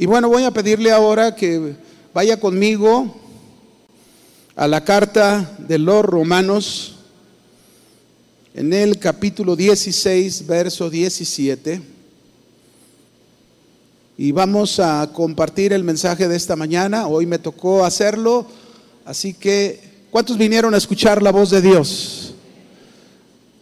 Y bueno, voy a pedirle ahora que vaya conmigo a la carta de los romanos en el capítulo 16, verso 17. Y vamos a compartir el mensaje de esta mañana. Hoy me tocó hacerlo, así que ¿cuántos vinieron a escuchar la voz de Dios?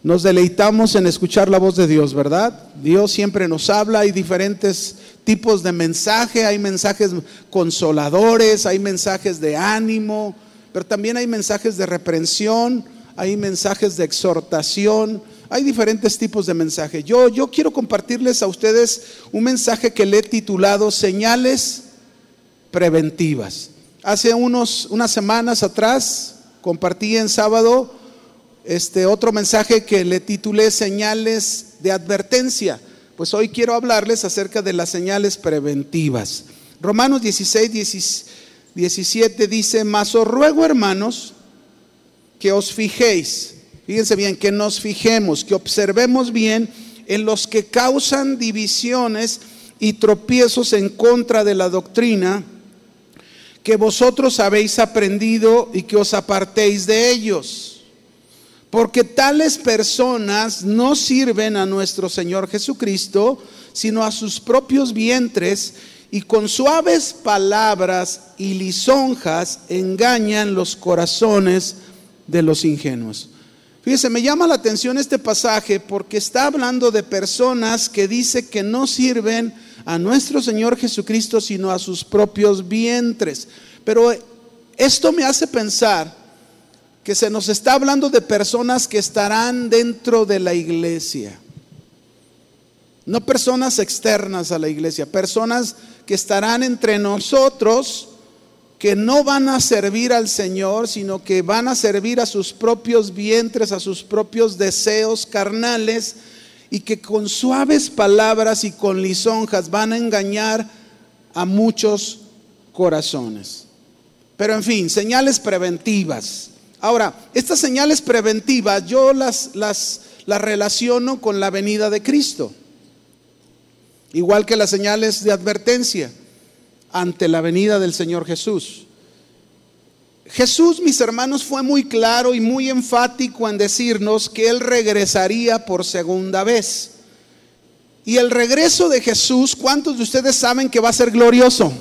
Nos deleitamos en escuchar la voz de Dios, ¿verdad? Dios siempre nos habla, hay diferentes tipos de mensaje, hay mensajes consoladores, hay mensajes de ánimo, pero también hay mensajes de reprensión, hay mensajes de exhortación, hay diferentes tipos de mensajes. Yo, yo quiero compartirles a ustedes un mensaje que le he titulado Señales Preventivas. Hace unos, unas semanas atrás compartí en sábado este otro mensaje que le titulé Señales de Advertencia. Pues hoy quiero hablarles acerca de las señales preventivas. Romanos 16, 17 dice, mas os ruego hermanos que os fijéis Fíjense bien, que nos fijemos, que observemos bien en los que causan divisiones y tropiezos en contra de la doctrina que vosotros habéis aprendido y que os apartéis de ellos. Porque tales personas no sirven a nuestro Señor Jesucristo, sino a sus propios vientres, y con suaves palabras y lisonjas engañan los corazones de los ingenuos. Fíjese, me llama la atención este pasaje porque está hablando de personas que dice que no sirven a nuestro Señor Jesucristo sino a sus propios vientres. Pero esto me hace pensar que se nos está hablando de personas que estarán dentro de la iglesia. No personas externas a la iglesia, personas que estarán entre nosotros que no van a servir al Señor, sino que van a servir a sus propios vientres, a sus propios deseos carnales, y que con suaves palabras y con lisonjas van a engañar a muchos corazones. Pero en fin, señales preventivas. Ahora, estas señales preventivas yo las, las, las relaciono con la venida de Cristo, igual que las señales de advertencia ante la venida del Señor Jesús. Jesús, mis hermanos, fue muy claro y muy enfático en decirnos que Él regresaría por segunda vez. Y el regreso de Jesús, ¿cuántos de ustedes saben que va a ser glorioso?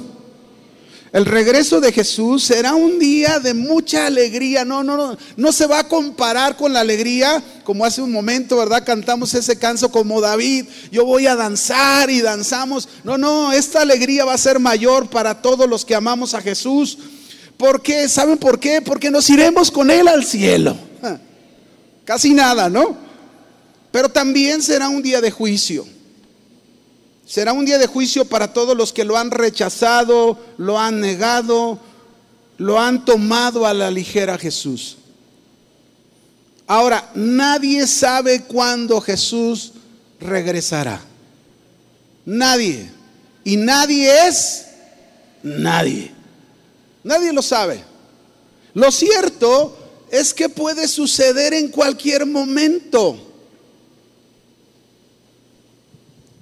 El regreso de Jesús será un día de mucha alegría. No, no, no, no se va a comparar con la alegría como hace un momento, ¿verdad? Cantamos ese canso como David. Yo voy a danzar y danzamos. No, no, esta alegría va a ser mayor para todos los que amamos a Jesús. ¿Por qué? ¿Saben por qué? Porque nos iremos con Él al cielo. Casi nada, ¿no? Pero también será un día de juicio. Será un día de juicio para todos los que lo han rechazado, lo han negado, lo han tomado a la ligera Jesús. Ahora, nadie sabe cuándo Jesús regresará. Nadie. Y nadie es nadie. Nadie lo sabe. Lo cierto es que puede suceder en cualquier momento.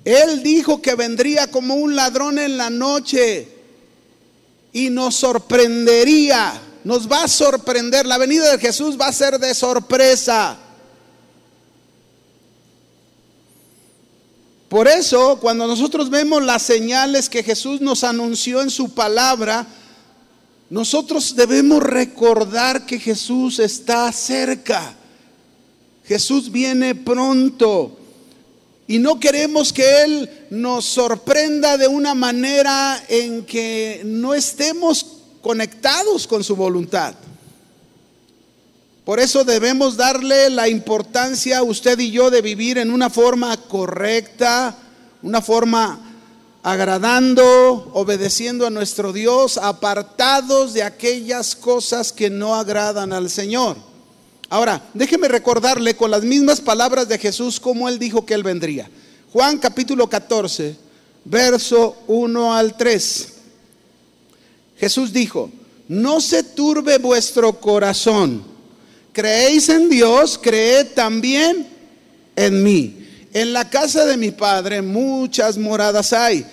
Él dijo que vendría como un ladrón en la noche y nos sorprendería, nos va a sorprender. La venida de Jesús va a ser de sorpresa. Por eso, cuando nosotros vemos las señales que Jesús nos anunció en su palabra, nosotros debemos recordar que Jesús está cerca. Jesús viene pronto. Y no queremos que Él nos sorprenda de una manera en que no estemos conectados con su voluntad. Por eso debemos darle la importancia a usted y yo de vivir en una forma correcta, una forma agradando, obedeciendo a nuestro Dios, apartados de aquellas cosas que no agradan al Señor. Ahora, déjeme recordarle con las mismas palabras de Jesús cómo él dijo que él vendría. Juan capítulo 14, verso 1 al 3. Jesús dijo, no se turbe vuestro corazón. Creéis en Dios, creed también en mí. En la casa de mi Padre muchas moradas hay.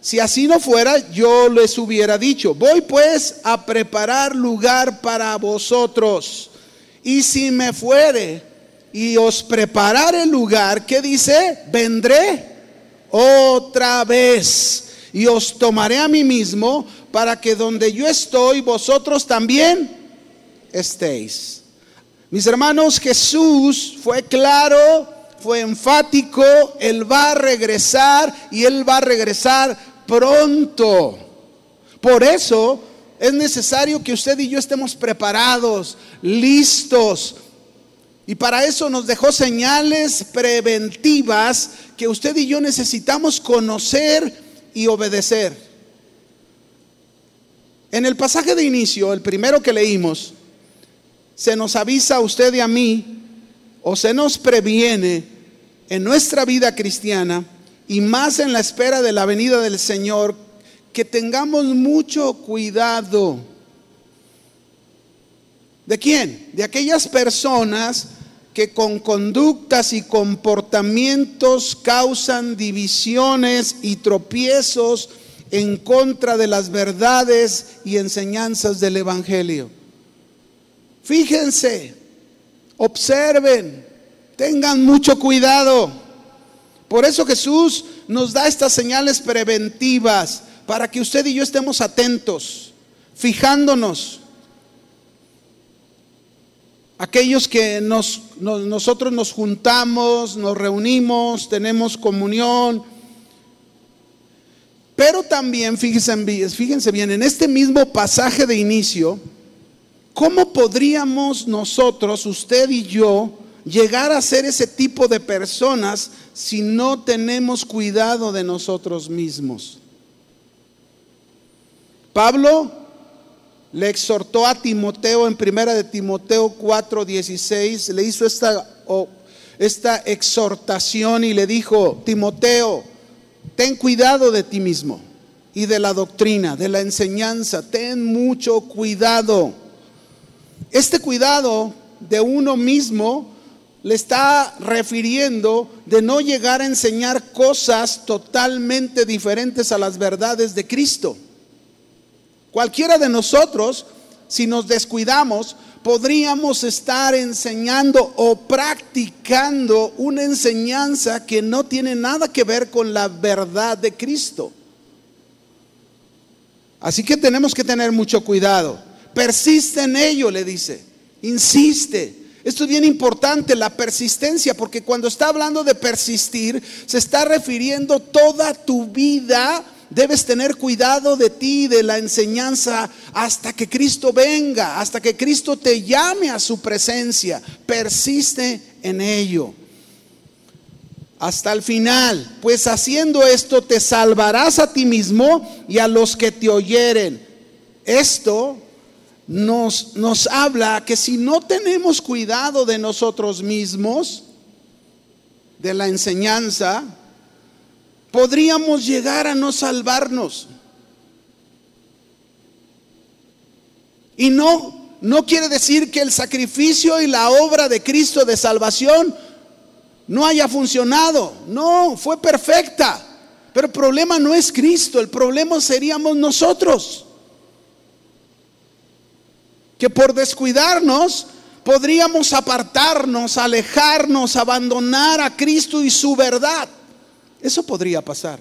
Si así no fuera, yo les hubiera dicho, voy pues a preparar lugar para vosotros. Y si me fuere y os preparare el lugar, ¿qué dice? Vendré otra vez y os tomaré a mí mismo para que donde yo estoy, vosotros también estéis. Mis hermanos, Jesús fue claro, fue enfático, Él va a regresar y Él va a regresar pronto. Por eso es necesario que usted y yo estemos preparados, listos. Y para eso nos dejó señales preventivas que usted y yo necesitamos conocer y obedecer. En el pasaje de inicio, el primero que leímos, se nos avisa a usted y a mí, o se nos previene en nuestra vida cristiana, y más en la espera de la venida del Señor, que tengamos mucho cuidado. ¿De quién? De aquellas personas que con conductas y comportamientos causan divisiones y tropiezos en contra de las verdades y enseñanzas del Evangelio. Fíjense, observen, tengan mucho cuidado. Por eso Jesús nos da estas señales preventivas para que usted y yo estemos atentos, fijándonos. Aquellos que nos, nosotros nos juntamos, nos reunimos, tenemos comunión. Pero también, fíjense, fíjense bien, en este mismo pasaje de inicio, ¿cómo podríamos nosotros, usted y yo, llegar a ser ese tipo de personas si no tenemos cuidado de nosotros mismos. Pablo le exhortó a Timoteo en primera de Timoteo 4:16, le hizo esta, esta exhortación y le dijo, Timoteo, ten cuidado de ti mismo y de la doctrina, de la enseñanza, ten mucho cuidado. Este cuidado de uno mismo le está refiriendo de no llegar a enseñar cosas totalmente diferentes a las verdades de Cristo. Cualquiera de nosotros, si nos descuidamos, podríamos estar enseñando o practicando una enseñanza que no tiene nada que ver con la verdad de Cristo. Así que tenemos que tener mucho cuidado. Persiste en ello, le dice. Insiste. Esto es bien importante, la persistencia, porque cuando está hablando de persistir, se está refiriendo toda tu vida. Debes tener cuidado de ti, de la enseñanza, hasta que Cristo venga, hasta que Cristo te llame a su presencia. Persiste en ello. Hasta el final, pues haciendo esto te salvarás a ti mismo y a los que te oyeren. Esto nos, nos habla que si no tenemos cuidado de nosotros mismos, de la enseñanza, podríamos llegar a no salvarnos. Y no, no quiere decir que el sacrificio y la obra de Cristo de salvación no haya funcionado. No, fue perfecta. Pero el problema no es Cristo, el problema seríamos nosotros que por descuidarnos podríamos apartarnos, alejarnos, abandonar a Cristo y su verdad. Eso podría pasar.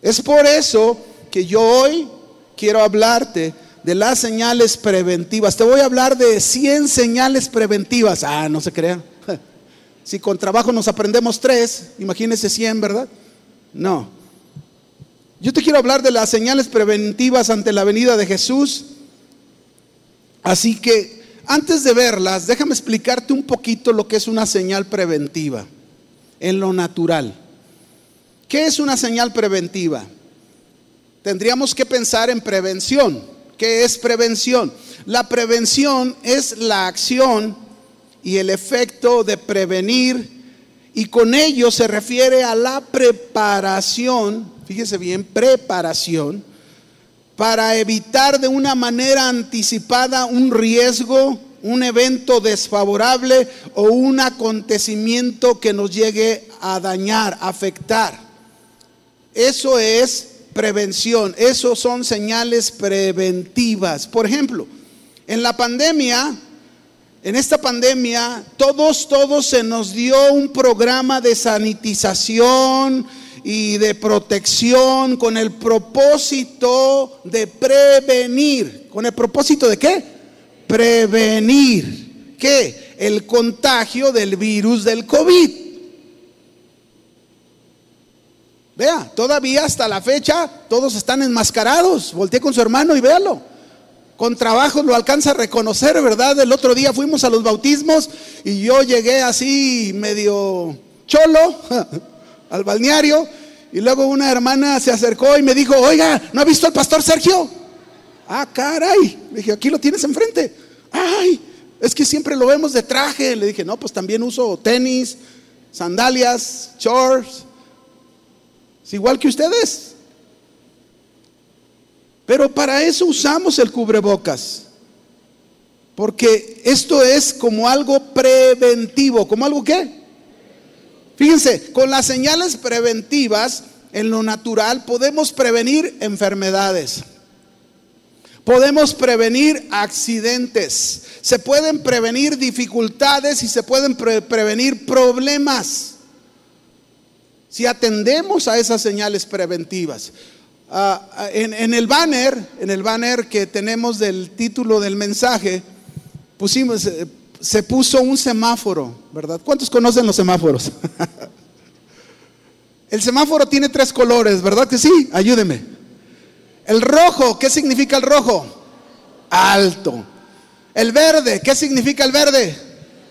Es por eso que yo hoy quiero hablarte de las señales preventivas. Te voy a hablar de 100 señales preventivas. Ah, no se crean. Si con trabajo nos aprendemos tres, imagínense 100, ¿verdad? No. Yo te quiero hablar de las señales preventivas ante la venida de Jesús. Así que antes de verlas, déjame explicarte un poquito lo que es una señal preventiva en lo natural. ¿Qué es una señal preventiva? Tendríamos que pensar en prevención. ¿Qué es prevención? La prevención es la acción y el efecto de prevenir y con ello se refiere a la preparación fíjese bien, preparación para evitar de una manera anticipada un riesgo, un evento desfavorable o un acontecimiento que nos llegue a dañar, a afectar. Eso es prevención, eso son señales preventivas. Por ejemplo, en la pandemia, en esta pandemia, todos, todos se nos dio un programa de sanitización y de protección con el propósito de prevenir. ¿Con el propósito de qué? Prevenir. ¿Qué? El contagio del virus del COVID. Vea, todavía hasta la fecha todos están enmascarados. Volteé con su hermano y véalo. Con trabajo lo alcanza a reconocer, ¿verdad? El otro día fuimos a los bautismos y yo llegué así medio cholo al balneario y luego una hermana se acercó y me dijo, oiga, ¿no ha visto al pastor Sergio? Ah, caray. Le dije, aquí lo tienes enfrente. Ay, es que siempre lo vemos de traje. Le dije, no, pues también uso tenis, sandalias, shorts es igual que ustedes. Pero para eso usamos el cubrebocas. Porque esto es como algo preventivo. ¿Como algo qué? Fíjense, con las señales preventivas en lo natural podemos prevenir enfermedades. Podemos prevenir accidentes. Se pueden prevenir dificultades y se pueden prevenir problemas si atendemos a esas señales preventivas. Ah, ah, en, el banner, en el banner que tenemos del título del mensaje, pusimos, eh, se puso un semáforo, ¿verdad? ¿Cuántos conocen los semáforos? el semáforo tiene tres colores, ¿verdad que sí? Ayúdeme. El rojo, ¿qué significa el rojo? Alto. El verde, ¿qué significa el verde?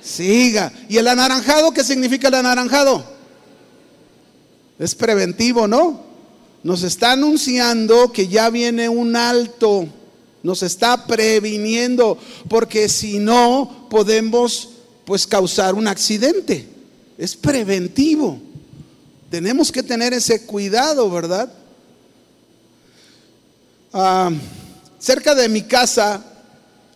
Siga. ¿Y el anaranjado, qué significa el anaranjado? Es preventivo, ¿no? Nos está anunciando que ya viene un alto. Nos está previniendo. Porque si no, podemos pues causar un accidente. Es preventivo. Tenemos que tener ese cuidado, ¿verdad? Ah, cerca de mi casa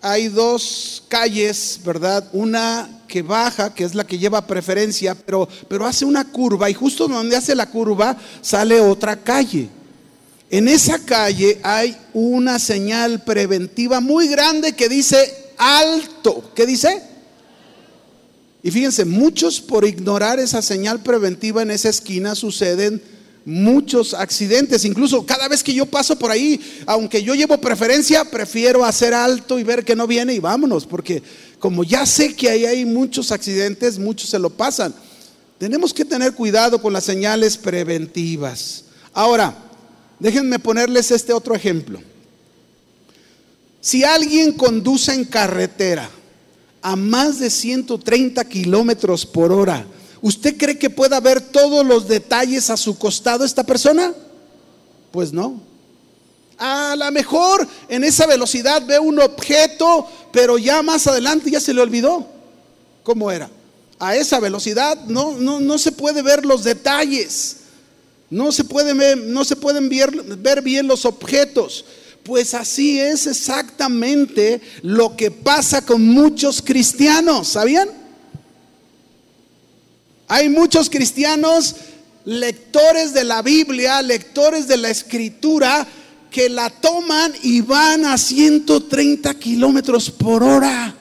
hay dos calles, ¿verdad? Una que baja, que es la que lleva preferencia, pero, pero hace una curva y justo donde hace la curva sale otra calle. En esa calle hay una señal preventiva muy grande que dice alto. ¿Qué dice? Y fíjense, muchos por ignorar esa señal preventiva en esa esquina suceden muchos accidentes. Incluso cada vez que yo paso por ahí, aunque yo llevo preferencia, prefiero hacer alto y ver que no viene y vámonos, porque como ya sé que ahí hay muchos accidentes, muchos se lo pasan. Tenemos que tener cuidado con las señales preventivas. Ahora, déjenme ponerles este otro ejemplo. Si alguien conduce en carretera a más de 130 kilómetros por hora, ¿usted cree que pueda ver todos los detalles a su costado esta persona? Pues no. A lo mejor en esa velocidad ve un objeto, pero ya más adelante ya se le olvidó cómo era. A esa velocidad no, no, no se puede ver los detalles. No se, puede ver, no se pueden ver, ver bien los objetos. Pues así es exactamente lo que pasa con muchos cristianos, ¿sabían? Hay muchos cristianos lectores de la Biblia, lectores de la escritura, que la toman y van a 130 kilómetros por hora.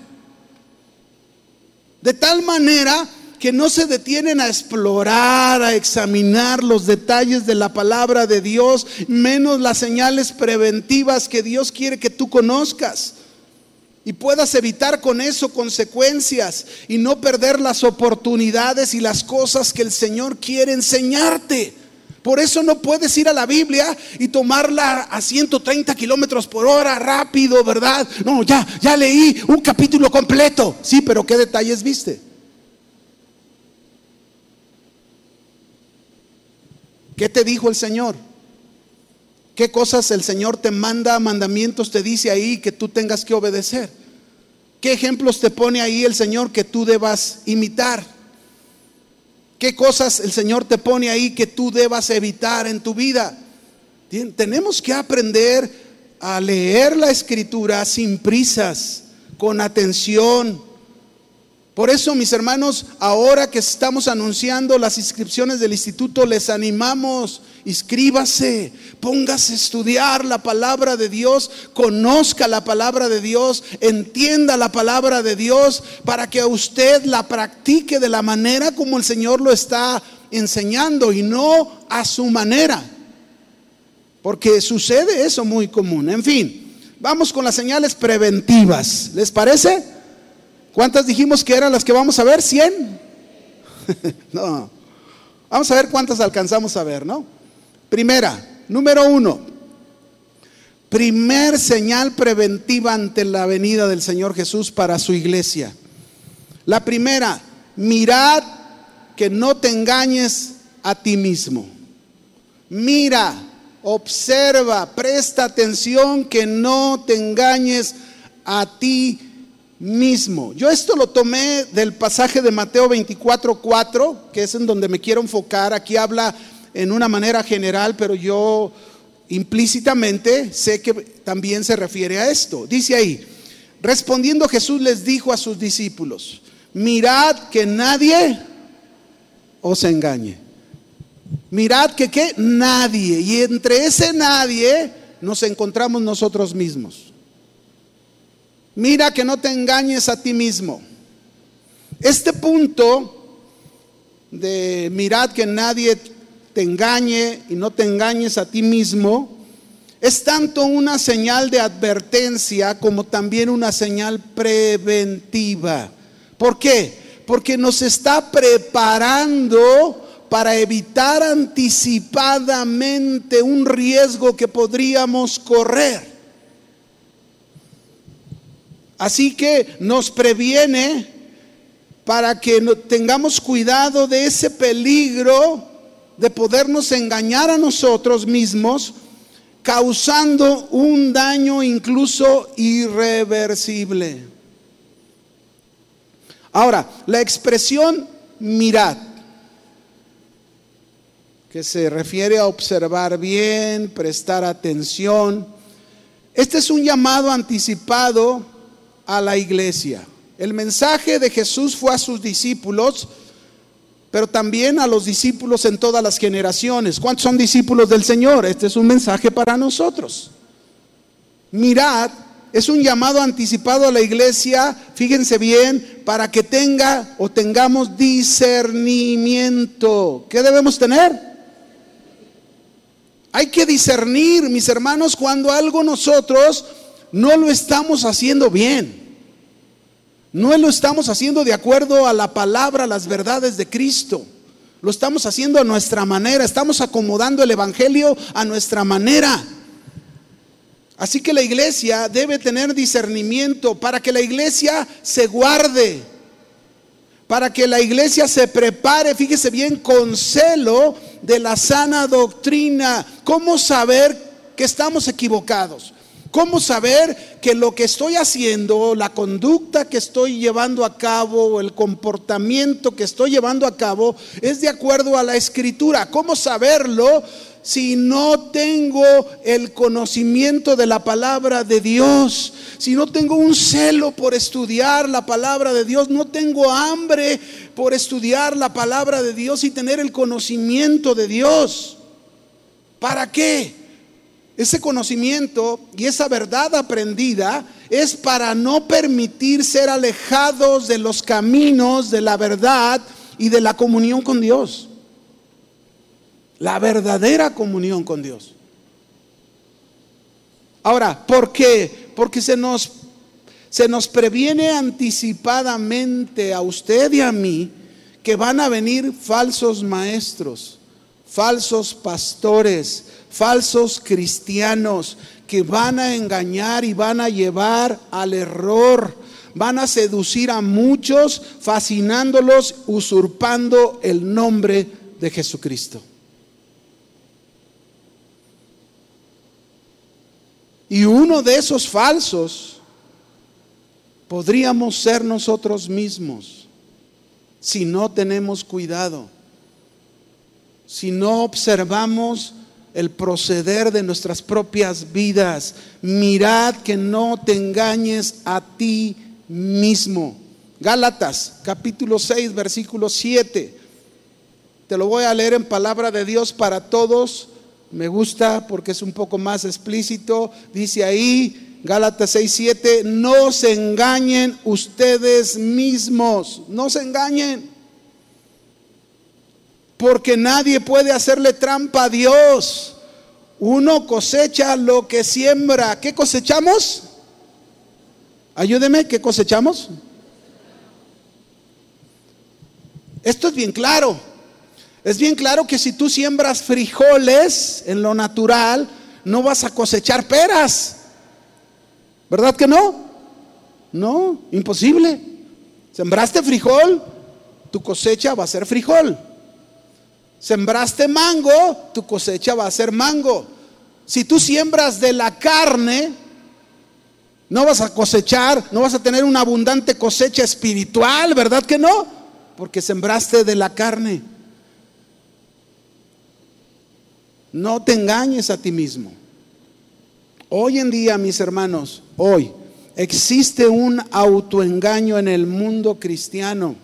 De tal manera que no se detienen a explorar, a examinar los detalles de la palabra de Dios, menos las señales preventivas que Dios quiere que tú conozcas. Y puedas evitar con eso consecuencias y no perder las oportunidades y las cosas que el Señor quiere enseñarte. Por eso no puedes ir a la Biblia y tomarla a 130 kilómetros por hora rápido, ¿verdad? No, ya, ya leí un capítulo completo. Sí, pero ¿qué detalles viste? ¿Qué te dijo el Señor? ¿Qué cosas el Señor te manda, mandamientos te dice ahí que tú tengas que obedecer? ¿Qué ejemplos te pone ahí el Señor que tú debas imitar? ¿Qué cosas el Señor te pone ahí que tú debas evitar en tu vida? Tenemos que aprender a leer la escritura sin prisas, con atención, Por eso, mis hermanos, ahora que estamos anunciando las inscripciones del instituto, les animamos, inscríbase, póngase a estudiar la palabra de Dios, conozca la palabra de Dios, entienda la palabra de Dios, para que usted la practique de la manera como el Señor lo está enseñando y no a su manera. Porque sucede eso muy común. En fin, vamos con las señales preventivas. ¿Les parece? ¿Cuántas dijimos que eran las que vamos a ver? ¿100? no. Vamos a ver cuántas alcanzamos a ver, ¿no? Primera, número uno. Primer señal preventiva ante la venida del Señor Jesús para su iglesia. La primera, mirad que no te engañes a ti mismo. Mira, observa, presta atención que no te engañes a ti mismo. Yo esto lo tomé del pasaje de Mateo 24, 4, que es en donde me quiero enfocar. Aquí habla en una manera general, pero yo implícitamente sé que también se refiere a esto. Dice ahí, respondiendo Jesús les dijo a sus discípulos, mirad que nadie os engañe. Mirad que qué? Nadie. Y entre ese nadie nos encontramos nosotros mismos. Mira que no te engañes a ti mismo. Este punto de mirad que nadie te engañe y no te engañes a ti mismo es tanto una señal de advertencia como también una señal preventiva. ¿Por qué? Porque nos está preparando para evitar anticipadamente un riesgo que podríamos correr. Así que nos previene para que tengamos cuidado de ese peligro de podernos engañar a nosotros mismos, causando un daño incluso irreversible. Ahora, la expresión mirad, que se refiere a observar bien, prestar atención, este es un llamado anticipado a la iglesia. El mensaje de Jesús fue a sus discípulos, pero también a los discípulos en todas las generaciones. ¿Cuántos son discípulos del Señor? Este es un mensaje para nosotros. Mirad, es un llamado anticipado a la iglesia, fíjense bien, para que tenga o tengamos discernimiento. ¿Qué debemos tener? Hay que discernir, mis hermanos, cuando algo nosotros no lo estamos haciendo bien. No lo estamos haciendo de acuerdo a la palabra, las verdades de Cristo. Lo estamos haciendo a nuestra manera. Estamos acomodando el Evangelio a nuestra manera. Así que la iglesia debe tener discernimiento para que la iglesia se guarde, para que la iglesia se prepare, fíjese bien, con celo de la sana doctrina. ¿Cómo saber que estamos equivocados? ¿Cómo saber que lo que estoy haciendo, la conducta que estoy llevando a cabo, el comportamiento que estoy llevando a cabo es de acuerdo a la escritura? ¿Cómo saberlo si no tengo el conocimiento de la palabra de Dios? Si no tengo un celo por estudiar la palabra de Dios, no tengo hambre por estudiar la palabra de Dios y tener el conocimiento de Dios. ¿Para qué? Ese conocimiento y esa verdad aprendida es para no permitir ser alejados de los caminos de la verdad y de la comunión con Dios. La verdadera comunión con Dios. Ahora, ¿por qué? Porque se nos, se nos previene anticipadamente a usted y a mí que van a venir falsos maestros, falsos pastores, falsos cristianos que van a engañar y van a llevar al error, van a seducir a muchos, fascinándolos, usurpando el nombre de Jesucristo. Y uno de esos falsos podríamos ser nosotros mismos si no tenemos cuidado, si no observamos el proceder de nuestras propias vidas. Mirad que no te engañes a ti mismo. Gálatas, capítulo 6, versículo 7. Te lo voy a leer en palabra de Dios para todos. Me gusta porque es un poco más explícito. Dice ahí, Gálatas 6, 7, no se engañen ustedes mismos, no se engañen. Porque nadie puede hacerle trampa a Dios. Uno cosecha lo que siembra. ¿Qué cosechamos? Ayúdeme, ¿qué cosechamos? Esto es bien claro. Es bien claro que si tú siembras frijoles en lo natural, no vas a cosechar peras. ¿Verdad que no? No, imposible. Sembraste frijol, tu cosecha va a ser frijol. Sembraste mango, tu cosecha va a ser mango. Si tú siembras de la carne, no vas a cosechar, no vas a tener una abundante cosecha espiritual, ¿verdad que no? porque sembraste de la carne. No te engañes a ti mismo. Hoy en día, mis hermanos, hoy existe un autoengaño en el mundo cristiano.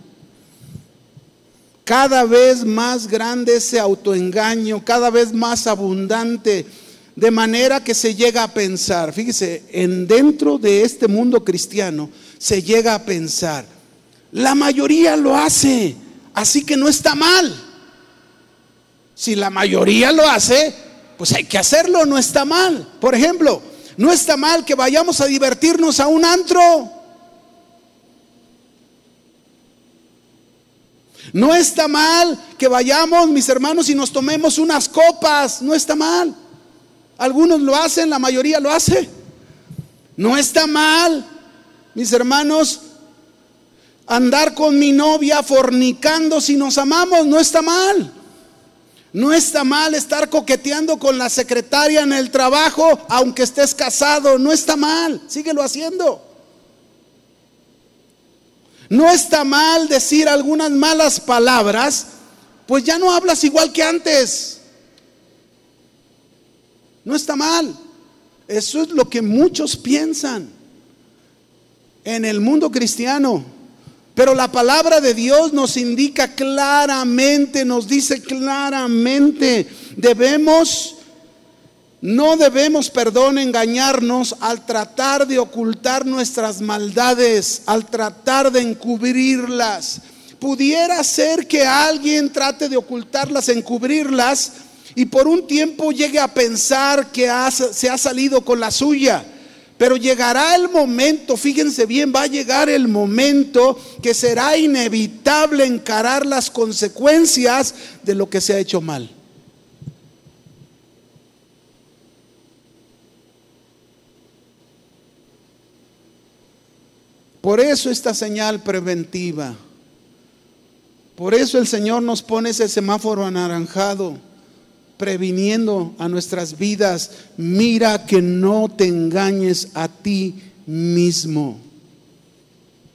Cada vez más grande ese autoengaño, cada vez más abundante, de manera que se llega a pensar, fíjese, en dentro de este mundo cristiano se llega a pensar, la mayoría lo hace, así que no está mal. Si la mayoría lo hace, pues hay que hacerlo, no está mal. Por ejemplo, no está mal que vayamos a divertirnos a un antro. No está mal que vayamos, mis hermanos, y nos tomemos unas copas. No está mal. Algunos lo hacen, la mayoría lo hace. No está mal, mis hermanos, andar con mi novia fornicando si nos amamos, no está mal. No está mal estar coqueteando con la secretaria en el trabajo, aunque estés casado, no está mal, síguelo haciendo. No está mal decir algunas malas palabras, pues ya no hablas igual que antes. No está mal. Eso es lo que muchos piensan en el mundo cristiano. Pero la palabra de Dios nos indica claramente, nos dice claramente, debemos, no debemos, perdón, engañarnos al tratar de ocultar nuestras maldades, al tratar de encubrirlas. Pudiera ser que alguien trate de ocultarlas, encubrirlas, y por un tiempo llegue a pensar que se ha salido con la suya. Pero llegará el momento, fíjense bien, va a llegar el momento que será inevitable encarar las consecuencias de lo que se ha hecho mal. Por eso esta señal preventiva. Por eso el Señor nos pone ese semáforo anaranjado previniendo a nuestras vidas, mira que no te engañes a ti mismo.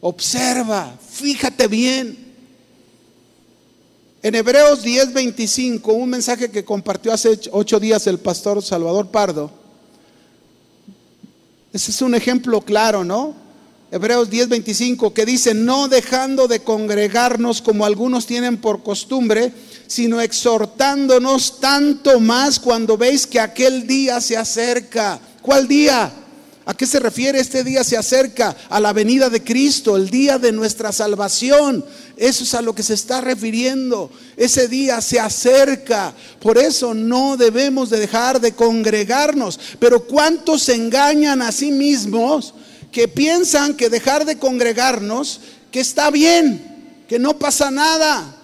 Observa, fíjate bien. En Hebreos 10:25, un mensaje que compartió hace ocho días el pastor Salvador Pardo, ese es un ejemplo claro, ¿no? Hebreos 10:25, que dice, no dejando de congregarnos como algunos tienen por costumbre, sino exhortándonos tanto más cuando veis que aquel día se acerca. ¿Cuál día? ¿A qué se refiere este día se acerca? A la venida de Cristo, el día de nuestra salvación. Eso es a lo que se está refiriendo. Ese día se acerca. Por eso no debemos de dejar de congregarnos. Pero ¿cuántos se engañan a sí mismos que piensan que dejar de congregarnos, que está bien, que no pasa nada?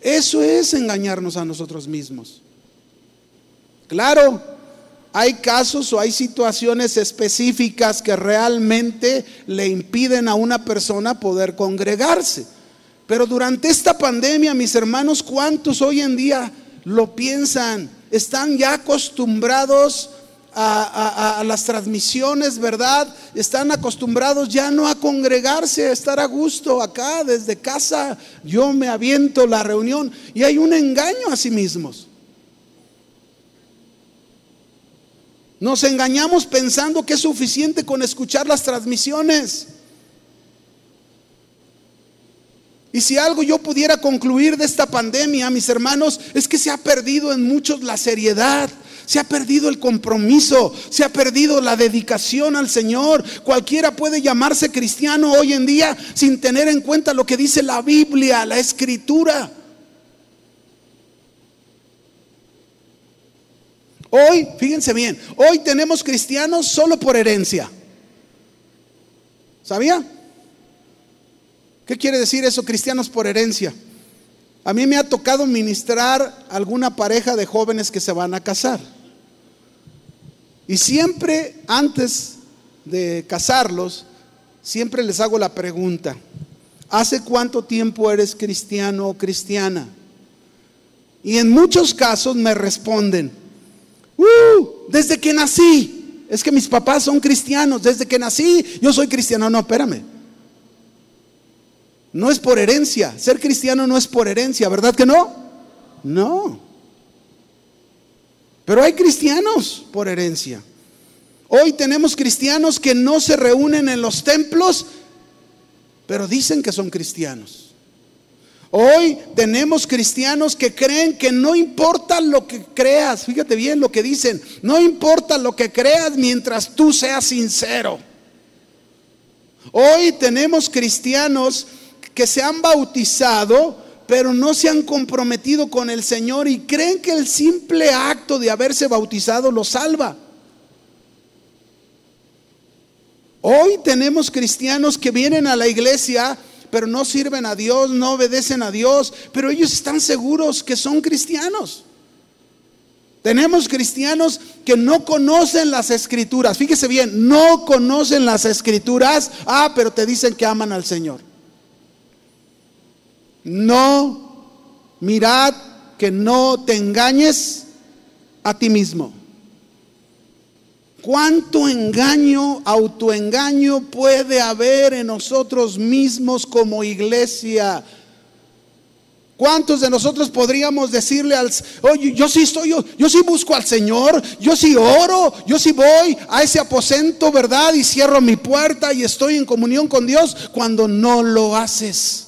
Eso es engañarnos a nosotros mismos. Claro, hay casos o hay situaciones específicas que realmente le impiden a una persona poder congregarse. Pero durante esta pandemia, mis hermanos, ¿cuántos hoy en día lo piensan? Están ya acostumbrados a, las transmisiones, ¿verdad? Están acostumbrados ya no a congregarse, a estar a gusto acá desde casa. Yo me aviento la reunión y hay un engaño a sí mismos. Nos engañamos pensando que es suficiente con escuchar las transmisiones. Y si algo yo pudiera concluir de esta pandemia, mis hermanos, es que se ha perdido en muchos la seriedad. Se ha perdido el compromiso, se ha perdido la dedicación al Señor. Cualquiera puede llamarse cristiano hoy en día sin tener en cuenta lo que dice la Biblia, la escritura. Hoy, fíjense bien, hoy tenemos cristianos solo por herencia. ¿Sabía? ¿Qué quiere decir eso, cristianos por herencia? A mí me ha tocado ministrar alguna pareja de jóvenes que se van a casar. Y siempre antes de casarlos, siempre les hago la pregunta, ¿hace cuánto tiempo eres cristiano o cristiana? Y en muchos casos me responden, uh, desde que nací, es que mis papás son cristianos, desde que nací yo soy cristiano, no, espérame. No es por herencia, ser cristiano no es por herencia, ¿verdad que no? No. Pero hay cristianos por herencia. Hoy tenemos cristianos que no se reúnen en los templos, pero dicen que son cristianos. Hoy tenemos cristianos que creen que no importa lo que creas, fíjate bien lo que dicen, no importa lo que creas mientras tú seas sincero. Hoy tenemos cristianos que se han bautizado, pero no se han comprometido con el Señor y creen que el simple acto de haberse bautizado los salva. Hoy tenemos cristianos que vienen a la iglesia, pero no sirven a Dios, no obedecen a Dios, pero ellos están seguros que son cristianos. Tenemos cristianos que no conocen las escrituras. Fíjese bien, no conocen las escrituras. Ah, pero te dicen que aman al Señor. No, mirad que no te engañes a ti mismo. ¿Cuánto engaño, autoengaño puede haber en nosotros mismos como iglesia? ¿Cuántos de nosotros podríamos decirle al, oye, yo sí estoy, yo, yo sí busco al Señor, yo sí oro, yo sí voy a ese aposento, ¿verdad? Y cierro mi puerta y estoy en comunión con Dios cuando no lo haces.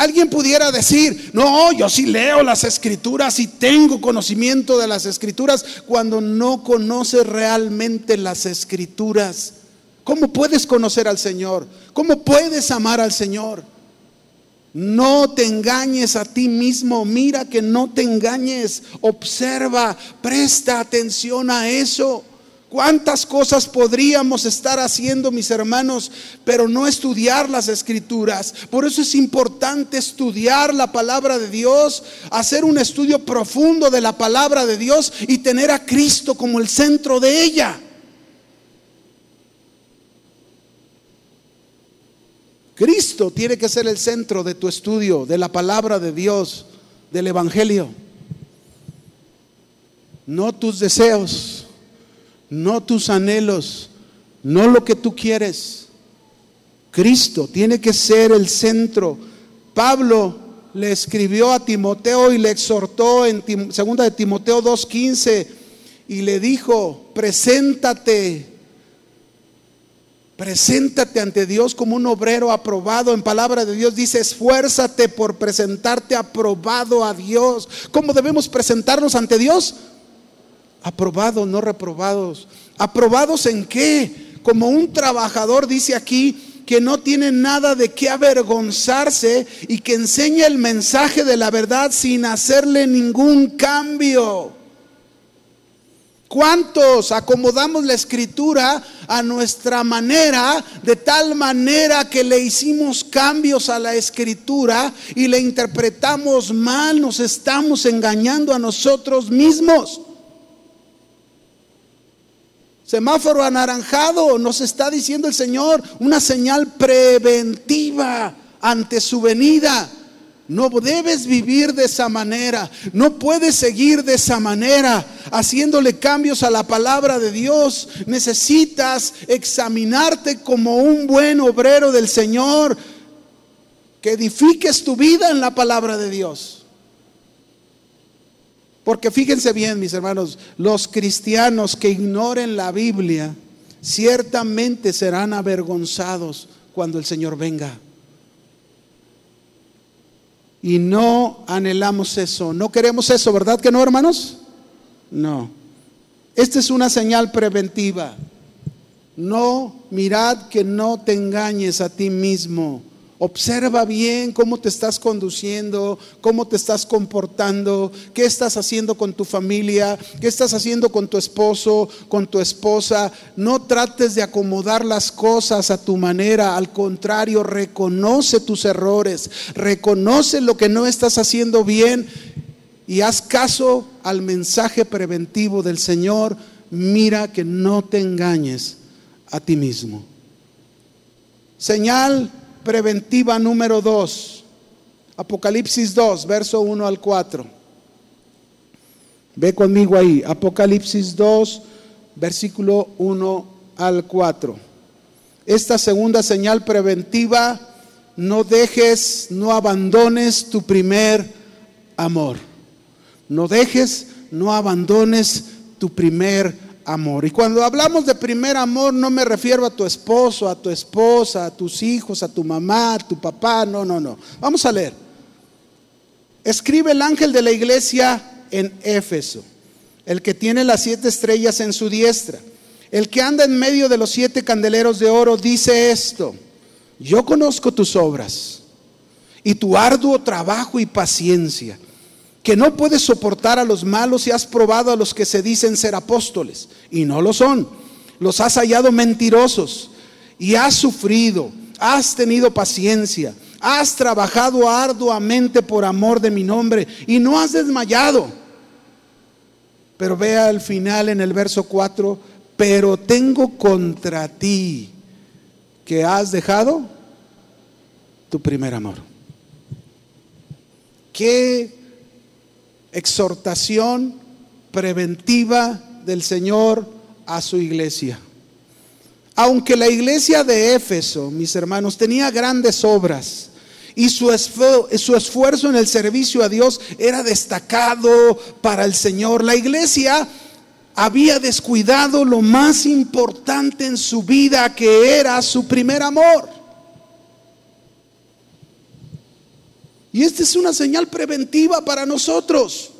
Alguien pudiera decir, no, yo sí leo las escrituras y tengo conocimiento de las escrituras cuando no conoce realmente las escrituras. ¿Cómo puedes conocer al Señor? ¿Cómo puedes amar al Señor? No te engañes a ti mismo, mira que no te engañes, observa, presta atención a eso. ¿Cuántas cosas podríamos estar haciendo, mis hermanos, pero no estudiar las escrituras? Por eso es importante estudiar la palabra de Dios, hacer un estudio profundo de la palabra de Dios y tener a Cristo como el centro de ella. Cristo tiene que ser el centro de tu estudio, de la palabra de Dios, del Evangelio. No tus deseos no tus anhelos, no lo que tú quieres. Cristo tiene que ser el centro. Pablo le escribió a Timoteo y le exhortó en segunda de Timoteo 2:15 y le dijo, "Preséntate Preséntate ante Dios como un obrero aprobado. En palabra de Dios dice, esfuérzate por presentarte aprobado a Dios. ¿Cómo debemos presentarnos ante Dios? Aprobados, no reprobados. ¿Aprobados en qué? Como un trabajador dice aquí que no tiene nada de qué avergonzarse y que enseña el mensaje de la verdad sin hacerle ningún cambio. ¿Cuántos acomodamos la escritura a nuestra manera, de tal manera que le hicimos cambios a la escritura y le interpretamos mal, nos estamos engañando a nosotros mismos? Semáforo anaranjado, nos está diciendo el Señor, una señal preventiva ante su venida. No debes vivir de esa manera, no puedes seguir de esa manera, haciéndole cambios a la palabra de Dios. Necesitas examinarte como un buen obrero del Señor, que edifiques tu vida en la palabra de Dios. Porque fíjense bien, mis hermanos, los cristianos que ignoren la Biblia ciertamente serán avergonzados cuando el Señor venga. Y no anhelamos eso, no queremos eso, ¿verdad que no, hermanos? No. Esta es una señal preventiva. No mirad que no te engañes a ti mismo Observa bien cómo te estás conduciendo, cómo te estás comportando, qué estás haciendo con tu familia, qué estás haciendo con tu esposo, con tu esposa. No trates de acomodar las cosas a tu manera, al contrario, reconoce tus errores, reconoce lo que no estás haciendo bien y haz caso al mensaje preventivo del Señor. Mira que no te engañes a ti mismo. Señal preventiva número 2. Apocalipsis 2, verso 1 al 4. Ve conmigo ahí. Apocalipsis 2, versículo 1 al 4. Esta segunda señal preventiva, no dejes, no abandones tu primer amor. No dejes, no abandones tu primer amor amor. Y cuando hablamos de primer amor, no me refiero a tu esposo, a tu esposa, a tus hijos, a tu mamá, a tu papá, no, no, no. Vamos a leer. Escribe el ángel de la iglesia en Éfeso, el que tiene las siete estrellas en su diestra, el que anda en medio de los siete candeleros de oro, dice esto, yo conozco tus obras y tu arduo trabajo y paciencia que no puedes soportar a los malos y has probado a los que se dicen ser apóstoles y no lo son. Los has hallado mentirosos y has sufrido, has tenido paciencia, has trabajado arduamente por amor de mi nombre y no has desmayado. Pero vea al final en el verso 4, pero tengo contra ti que has dejado tu primer amor. ¿Qué exhortación preventiva del Señor a su iglesia. Aunque la iglesia de Éfeso, mis hermanos, tenía grandes obras y su, esfuerzo en el servicio a Dios era destacado para el Señor, la iglesia había descuidado lo más importante en su vida, que era su primer amor. Y esta es una señal preventiva para nosotros,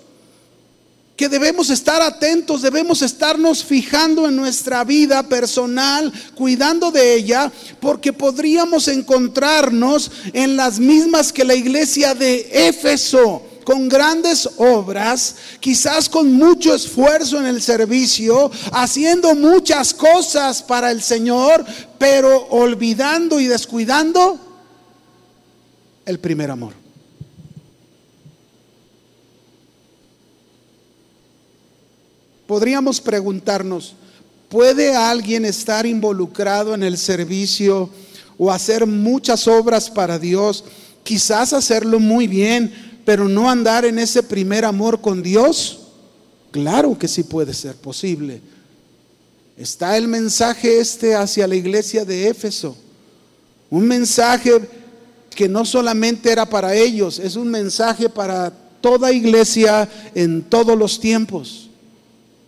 que debemos estar atentos, debemos estarnos fijando en nuestra vida personal, cuidando de ella, porque podríamos encontrarnos en las mismas que la iglesia de Éfeso con grandes obras, quizás con mucho esfuerzo en el servicio, haciendo muchas cosas para el Señor, pero olvidando y descuidando el primer amor. Podríamos preguntarnos, ¿puede alguien estar involucrado en el servicio o hacer muchas obras para Dios? Quizás hacerlo muy bien, pero no andar en ese primer amor con Dios. Claro que sí puede ser posible. Está el mensaje este hacia la iglesia de Éfeso. Un mensaje que no solamente era para ellos, es un mensaje para toda iglesia en todos los tiempos.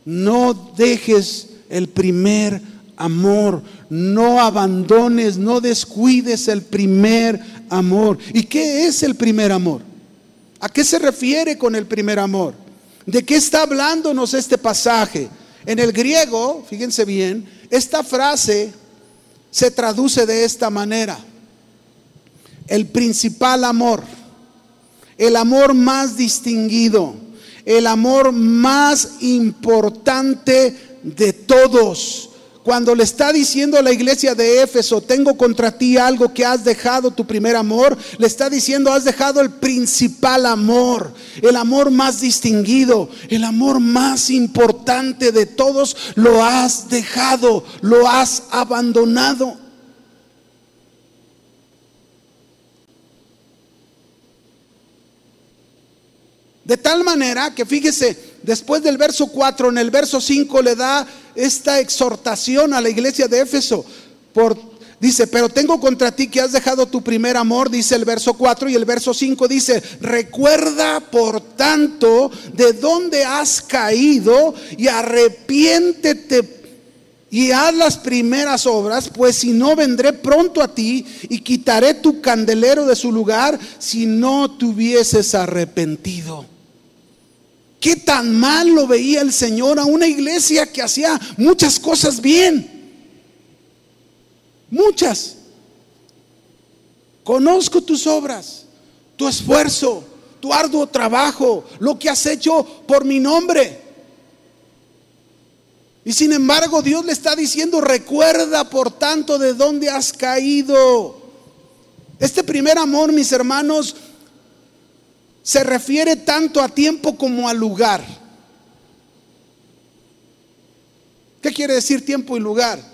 No dejes el primer amor, no abandones, no descuides el primer amor. ¿Y qué es el primer amor? ¿A qué se refiere con el primer amor? ¿De qué está hablándonos este pasaje? En el griego, fíjense bien, esta frase se traduce de esta manera. El principal amor, el amor más distinguido, el amor más importante de todos. Cuando le está diciendo a la iglesia de Éfeso, tengo contra ti algo que has dejado tu primer amor, le está diciendo, has dejado el principal amor, el amor más distinguido, el amor más importante de todos, lo has dejado, lo has abandonado. De tal manera que fíjese, después del verso 4, en el verso 5 le da esta exhortación a la iglesia de Éfeso. Por, dice, pero tengo contra ti que has dejado tu primer amor, dice el verso 4, y el verso 5 dice, recuerda por tanto de dónde has caído y arrepiéntete y haz las primeras obras, pues si no vendré pronto a ti y quitaré tu candelero de su lugar si no te hubieses arrepentido. ¿Qué tan mal lo veía el Señor a una iglesia que hacía muchas cosas bien? Muchas. Conozco tus obras, tu esfuerzo, tu arduo trabajo, lo que has hecho por mi nombre. Y sin embargo Dios le está diciendo, recuerda por tanto de dónde has caído. Este primer amor, mis hermanos, se refiere tanto a tiempo como a lugar. ¿Qué quiere decir tiempo y lugar?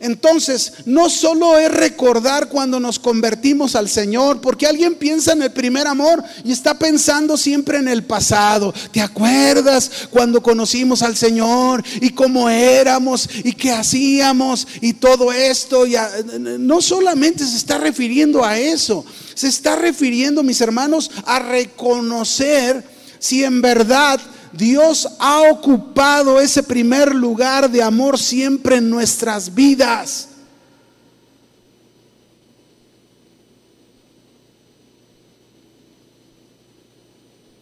Entonces, no solo es recordar cuando nos convertimos al Señor, porque alguien piensa en el primer amor y está pensando siempre en el pasado. ¿Te acuerdas cuando conocimos al Señor y cómo éramos y qué hacíamos y todo esto? no solamente se está refiriendo a eso, se está refiriendo, mis hermanos, a reconocer si en verdad Dios ha ocupado ese primer lugar de amor siempre en nuestras vidas.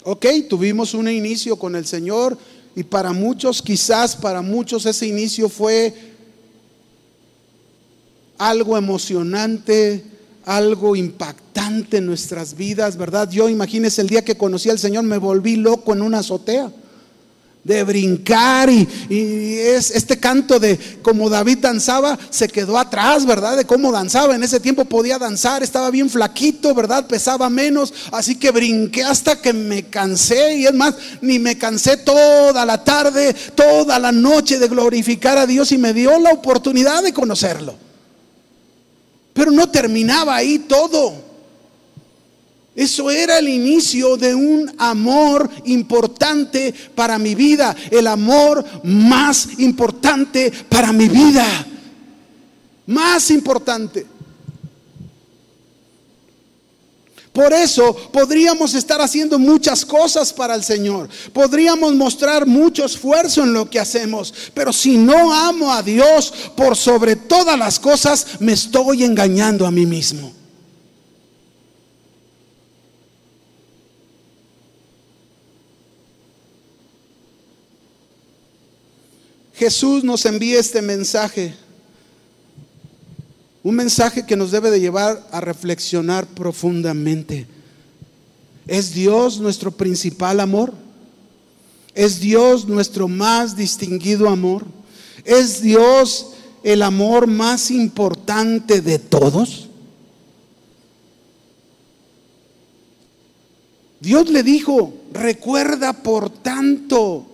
Ok, tuvimos un inicio con el Señor y para muchos, quizás para muchos ese inicio fue algo emocionante, algo impactante en nuestras vidas, ¿verdad? Yo imagínese el día que conocí al Señor me volví loco en una azotea de brincar y, es este canto de como David danzaba se quedó atrás, ¿verdad? De cómo danzaba. En ese tiempo podía danzar, estaba bien flaquito, ¿verdad? Pesaba menos, así que brinqué hasta que me cansé y es más, ni me cansé toda la tarde, toda la noche de glorificar a Dios y me dio la oportunidad de conocerlo. Pero no terminaba ahí todo. Eso era el inicio de un amor importante para mi vida, el amor más importante para mi vida, más importante. Por eso podríamos estar haciendo muchas cosas para el Señor. Podríamos mostrar mucho esfuerzo en lo que hacemos. Pero si no amo a Dios por sobre todas las cosas, me estoy engañando a mí mismo. Jesús nos envía este mensaje. Un mensaje que nos debe de llevar a reflexionar profundamente. ¿Es Dios nuestro principal amor? ¿Es Dios nuestro más distinguido amor? ¿Es Dios el amor más importante de todos? Dios le dijo, recuerda por tanto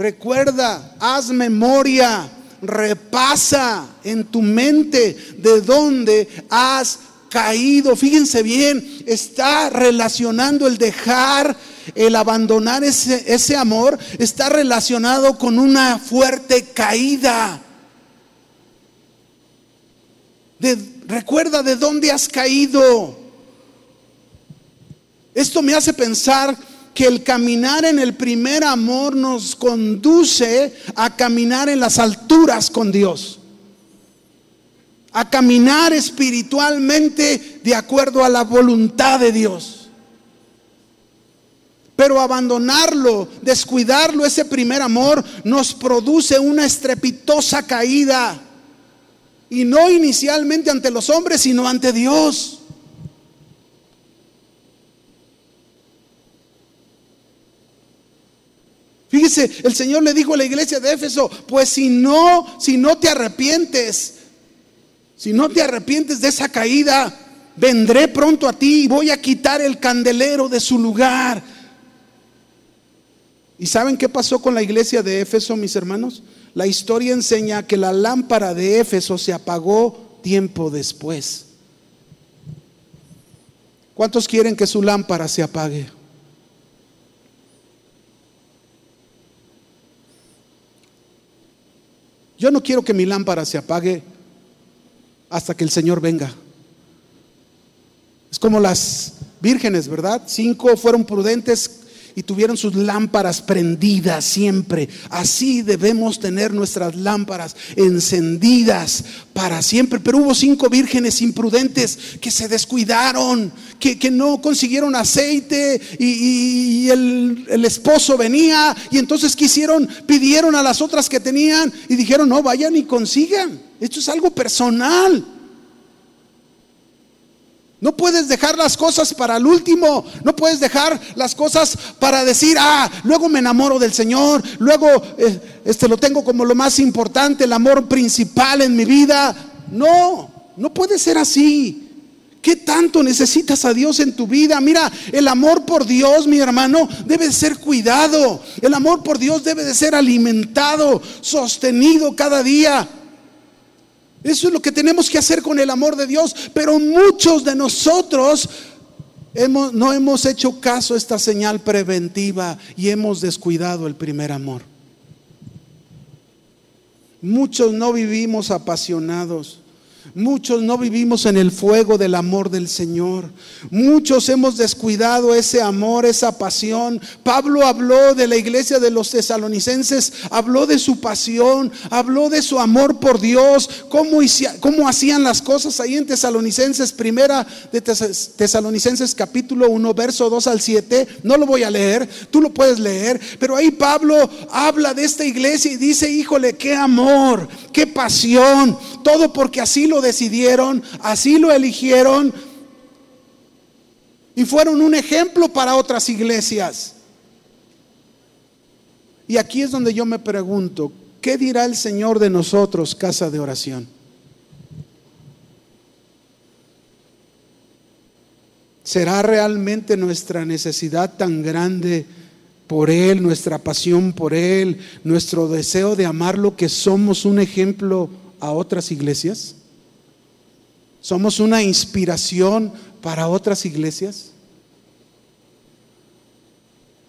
Recuerda, haz memoria, repasa en tu mente de dónde has caído. Fíjense bien, está relacionando el dejar, el abandonar ese, ese amor, está relacionado con una fuerte caída. recuerda de dónde has caído. Esto me hace pensar que el caminar en el primer amor nos conduce a caminar en las alturas con Dios. A caminar espiritualmente de acuerdo a la voluntad de Dios. Pero abandonarlo, descuidarlo, ese primer amor, nos produce una estrepitosa caída. Y no inicialmente ante los hombres, sino ante Dios. Fíjese, el Señor le dijo a la iglesia de Éfeso, pues si no, si no te arrepientes, si no te arrepientes de esa caída, vendré pronto a ti y voy a quitar el candelero de su lugar. ¿Y saben qué pasó con la iglesia de Éfeso, mis hermanos? La historia enseña que la lámpara de Éfeso se apagó tiempo después. ¿Cuántos quieren que su lámpara se apague? Yo no quiero que mi lámpara se apague hasta que el Señor venga. Es como las vírgenes, ¿verdad? Cinco fueron prudentes y tuvieron sus lámparas prendidas siempre. Así debemos tener nuestras lámparas encendidas para siempre. Pero hubo cinco vírgenes imprudentes que se descuidaron, que, no consiguieron aceite y, el, el, esposo venía y entonces quisieron, pidieron a las otras que tenían y dijeron, no, vayan y consigan. Esto es algo personal. No puedes dejar las cosas para el último. No puedes dejar las cosas para decir, ah, luego me enamoro del Señor. Luego eh, este lo tengo como lo más importante, el amor principal en mi vida. No, no puede ser así. ¿Qué tanto necesitas a Dios en tu vida? Mira, el amor por Dios, mi hermano, debe de ser cuidado. El amor por Dios debe de ser alimentado, sostenido cada día. Eso es lo que tenemos que hacer con el amor de Dios. Pero muchos de nosotros no hemos hecho caso a esta señal preventiva y hemos descuidado el primer amor. Muchos no vivimos apasionados. Muchos no vivimos en el fuego del amor del Señor. Muchos hemos descuidado ese amor, esa pasión. Pablo habló de la iglesia de los tesalonicenses, habló de su pasión, habló de su amor por Dios, cómo, hacían las cosas ahí en Tesalonicenses, primera de Tesalonicenses capítulo 1, verso 2 al 7. No lo voy a leer, tú lo puedes leer, pero ahí Pablo habla de esta iglesia y dice, híjole, qué amor, qué pasión, todo porque así lo decidieron, así lo eligieron y fueron un ejemplo para otras iglesias. Y aquí es donde yo me pregunto, ¿qué dirá el Señor de nosotros, casa de oración? ¿Será realmente nuestra necesidad tan grande por Él, nuestra pasión por Él, nuestro deseo de amarlo, que somos un ejemplo a otras iglesias? ¿Somos una inspiración para otras iglesias?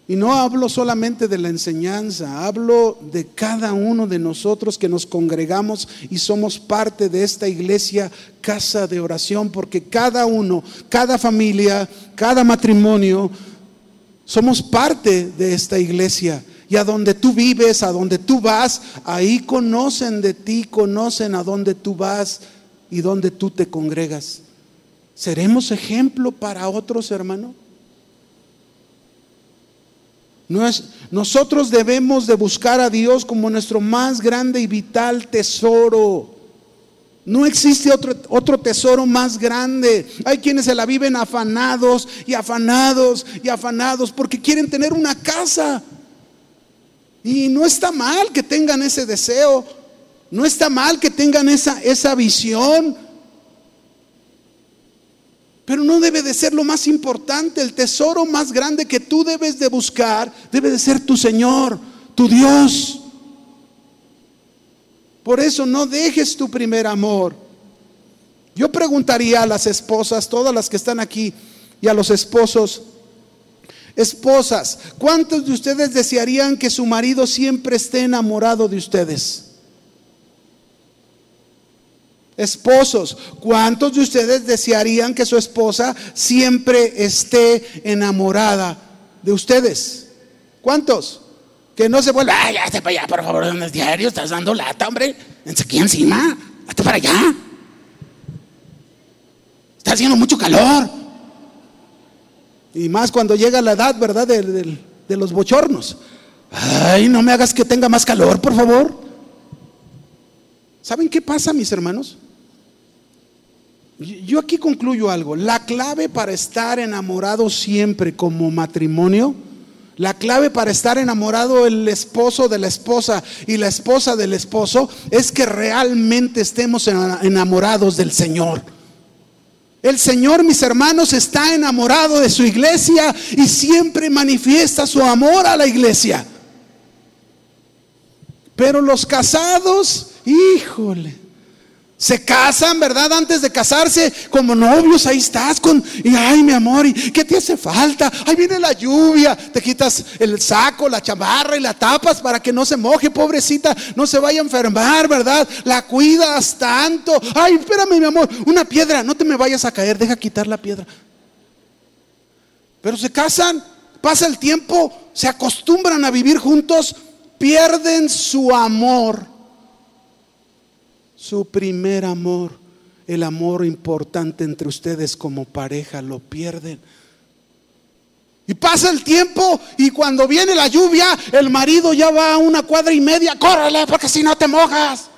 Y no hablo solamente de la enseñanza, hablo de cada uno de nosotros que nos congregamos y somos parte de esta iglesia, casa de oración, porque cada uno, cada familia, cada matrimonio, somos parte de esta iglesia. Y a donde tú vives, a donde tú vas, ahí conocen de ti, conocen a donde tú vas y donde tú te congregas. ¿Seremos ejemplo para otros, hermano? No es, nosotros debemos de buscar a Dios como nuestro más grande y vital tesoro. No existe otro, otro tesoro más grande. Hay quienes se la viven afanados y afanados y afanados porque quieren tener una casa. Y no está mal que tengan ese deseo. No está mal que tengan esa, esa visión, pero no debe de ser lo más importante. El tesoro más grande que tú debes de buscar debe de ser tu Señor, tu Dios. Por eso no dejes tu primer amor. Yo preguntaría a las esposas, todas las que están aquí, y a los esposos, esposas, ¿cuántos de ustedes desearían que su marido siempre esté enamorado de ustedes? Esposos, ¿cuántos de ustedes desearían que su esposa siempre esté enamorada de ustedes? ¿Cuántos? Que no se vuelva, ay, hazte para allá, por favor, en el diario, estás dando lata, hombre. Aquí encima, hazte para allá. Está haciendo mucho calor. Y más cuando llega la edad, ¿verdad? De los bochornos. Ay, no me hagas que tenga más calor, por favor. ¿Saben qué pasa, mis hermanos? Yo aquí concluyo algo. La clave para estar enamorado siempre como matrimonio, la clave para estar enamorado el esposo de la esposa y la esposa del esposo es que realmente estemos enamorados del Señor. El Señor, mis hermanos, está enamorado de su iglesia y siempre manifiesta su amor a la iglesia. Pero los casados, híjole, se casan, ¿verdad? Antes de casarse, como novios, ahí estás con, y ay, mi amor, ¿y qué te hace falta? Ahí viene la lluvia, te quitas el saco, la chamarra y la tapas para que no se moje, pobrecita, no se vaya a enfermar, ¿verdad? La cuidas tanto. Ay, espérame, mi amor, una piedra, no te me vayas a caer, deja quitar la piedra. Pero se casan, pasa el tiempo, se acostumbran a vivir juntos, pierden su amor, su primer amor, el amor importante entre ustedes como pareja, lo pierden. Y pasa el tiempo y cuando viene la lluvia, el marido ya va a una cuadra y media, córrele porque si no te mojas.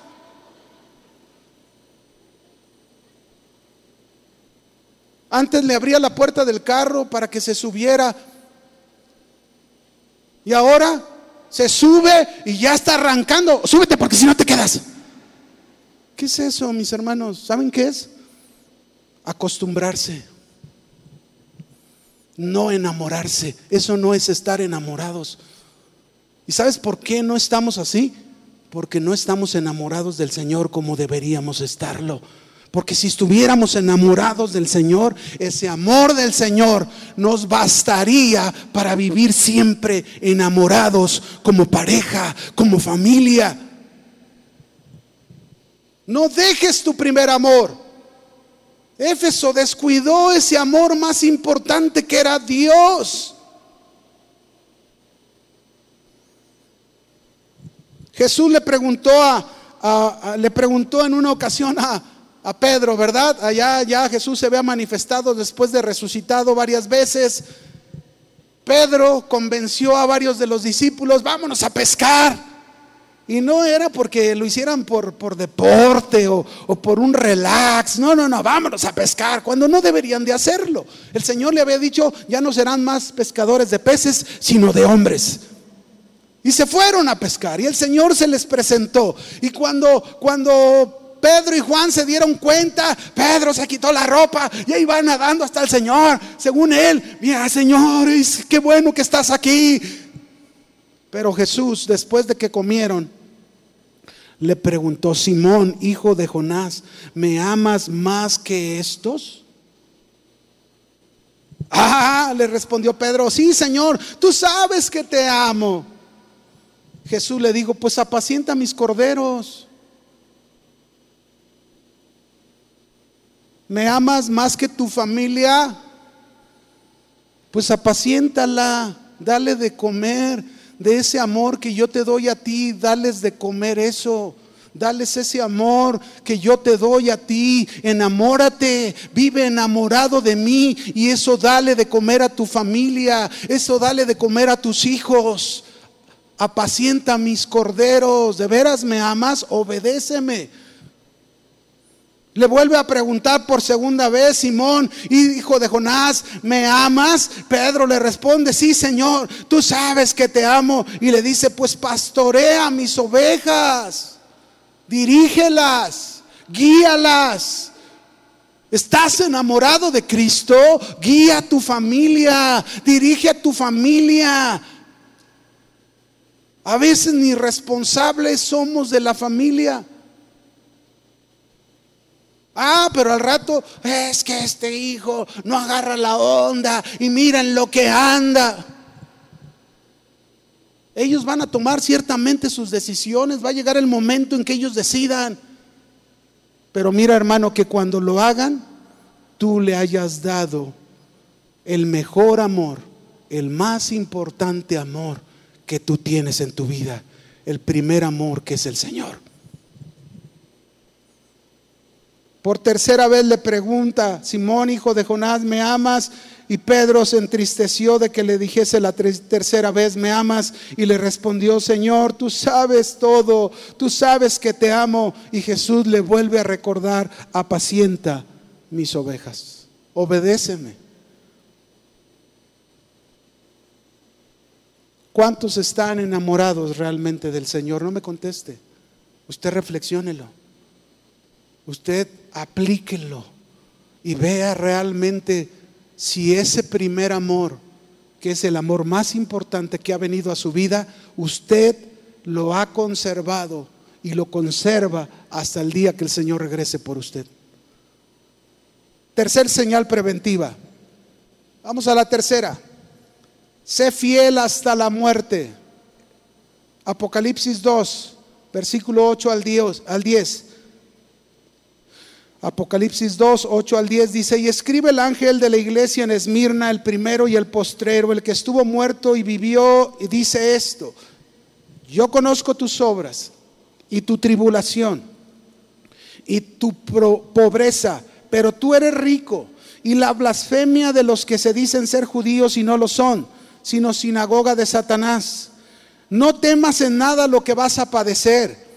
Antes le abría la puerta del carro para que se subiera. Y ahora se sube y ya está arrancando. Súbete porque si no te quedas. ¿Qué es eso, mis hermanos? ¿Saben qué es? Acostumbrarse. No enamorarse. Eso no es estar enamorados. ¿Y sabes por qué no estamos así? Porque no estamos enamorados del Señor como deberíamos estarlo. Porque si estuviéramos enamorados del Señor, ese amor del Señor nos bastaría para vivir siempre enamorados como pareja, como familia. No dejes tu primer amor. Éfeso descuidó ese amor más importante que era Dios. Jesús le preguntó a, le preguntó en una ocasión a, a Pedro, ¿verdad? Allá ya Jesús se había manifestado después de resucitado varias veces. Pedro convenció a varios de los discípulos, vámonos a pescar. Y no era porque lo hicieran por, por deporte o, o, por un relax. No, no, no, vámonos a pescar, cuando no deberían de hacerlo. El Señor le había dicho, ya no serán más pescadores de peces, sino de hombres. Y se fueron a pescar y el Señor se les presentó. Y cuando, cuando Pedro y Juan se dieron cuenta, Pedro se quitó la ropa y ahí va nadando hasta el Señor. Según él, mira, Señor, qué bueno que estás aquí. Pero Jesús, después de que comieron, le preguntó, Simón, hijo de Jonás, ¿me amas más que estos? Ah, le respondió Pedro, sí, Señor, tú sabes que te amo. Jesús le dijo, pues apacienta mis corderos. ¿Me amas más que tu familia? Pues apaciéntala, dale de comer, de ese amor que yo te doy a ti, dales de comer eso. Dales ese amor que yo te doy a ti. Enamórate, vive enamorado de mí y eso dale de comer a tu familia, eso dale de comer a tus hijos. Apacienta mis corderos, ¿de veras me amas? Obedéceme. Le vuelve a preguntar por segunda vez, Simón, hijo de Jonás, ¿me amas? Pedro le responde, sí, Señor, tú sabes que te amo. Y le dice, pues pastorea mis ovejas, dirígelas, guíalas. ¿Estás enamorado de Cristo? Guía a tu familia, dirige a tu familia. A veces ni responsables somos de la familia. Ah, pero al rato es que este hijo no agarra la onda y miren lo que anda. Ellos van a tomar ciertamente sus decisiones, va a llegar el momento en que ellos decidan. Pero mira hermano que cuando lo hagan, tú le hayas dado el mejor amor, el más importante amor que tú tienes en tu vida, el primer amor que es el Señor. Por tercera vez le pregunta, Simón, hijo de Jonás, ¿me amas? Y Pedro se entristeció de que le dijese la tercera vez, ¿me amas? Y le respondió, Señor, tú sabes todo, tú sabes que te amo. Y Jesús le vuelve a recordar, apacienta mis ovejas, obedéceme. ¿Cuántos están enamorados realmente del Señor? No me conteste. Usted reflexiónelo usted aplíquelo y vea realmente si ese primer amor, que es el amor más importante que ha venido a su vida, usted lo ha conservado y lo conserva hasta el día que el Señor regrese por usted. Tercer señal preventiva. Vamos a la tercera. Sé fiel hasta la muerte. Apocalipsis 2, versículo 8 al 10. Al 10. Apocalipsis 2, 8 al 10 dice, y escribe el ángel de la iglesia en Esmirna, el primero y el postrero, el que estuvo muerto y vivió, y dice esto, yo conozco tus obras y tu tribulación y tu pobreza, pero tú eres rico y la blasfemia de los que se dicen ser judíos y no lo son, sino sinagoga de Satanás. No temas en nada lo que vas a padecer.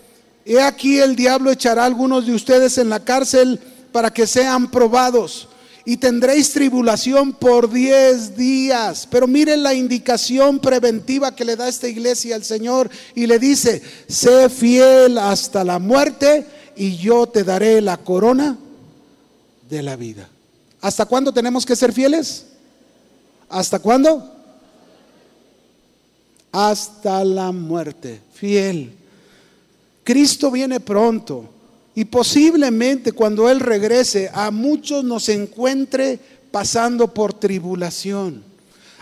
He aquí el diablo echará a algunos de ustedes en la cárcel para que sean probados y tendréis tribulación por diez días. Pero miren la indicación preventiva que le da esta iglesia al Señor y le dice, sé fiel hasta la muerte y yo te daré la corona de la vida. ¿Hasta cuándo tenemos que ser fieles? ¿Hasta cuándo? Hasta la muerte, fiel. Cristo viene pronto y posiblemente cuando Él regrese a muchos nos encuentre pasando por tribulación.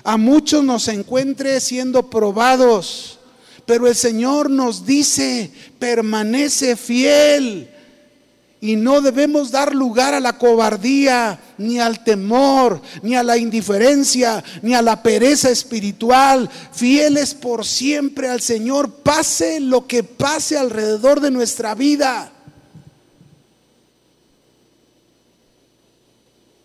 A muchos nos encuentre siendo probados. Pero el Señor nos dice, permanece fiel. Y no debemos dar lugar a la cobardía, ni al temor, ni a la indiferencia, ni a la pereza espiritual. Fieles por siempre al Señor, pase lo que pase alrededor de nuestra vida.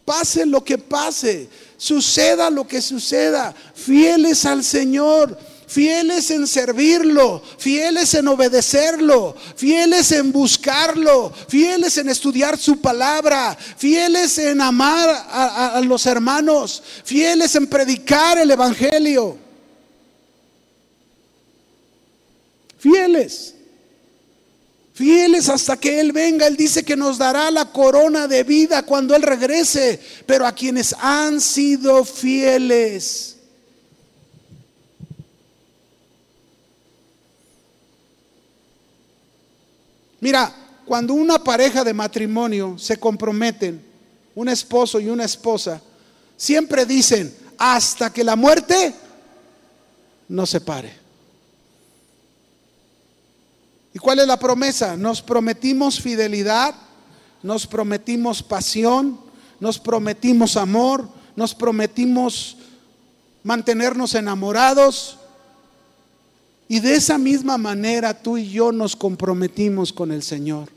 Pase lo que pase, suceda lo que suceda, fieles al Señor fieles en servirlo, fieles en obedecerlo, fieles en buscarlo, fieles en estudiar su palabra, fieles en amar a, los hermanos, fieles en predicar el Evangelio. Fieles. Fieles hasta que Él venga. Él dice que nos dará la corona de vida cuando Él regrese. Pero a quienes han sido fieles Mira, cuando una pareja de matrimonio se comprometen, un esposo y una esposa, siempre dicen, hasta que la muerte nos separe. ¿Y cuál es la promesa? Nos prometimos fidelidad, nos prometimos pasión, nos prometimos amor, nos prometimos mantenernos enamorados, y de esa misma manera tú y yo nos comprometimos con el Señor.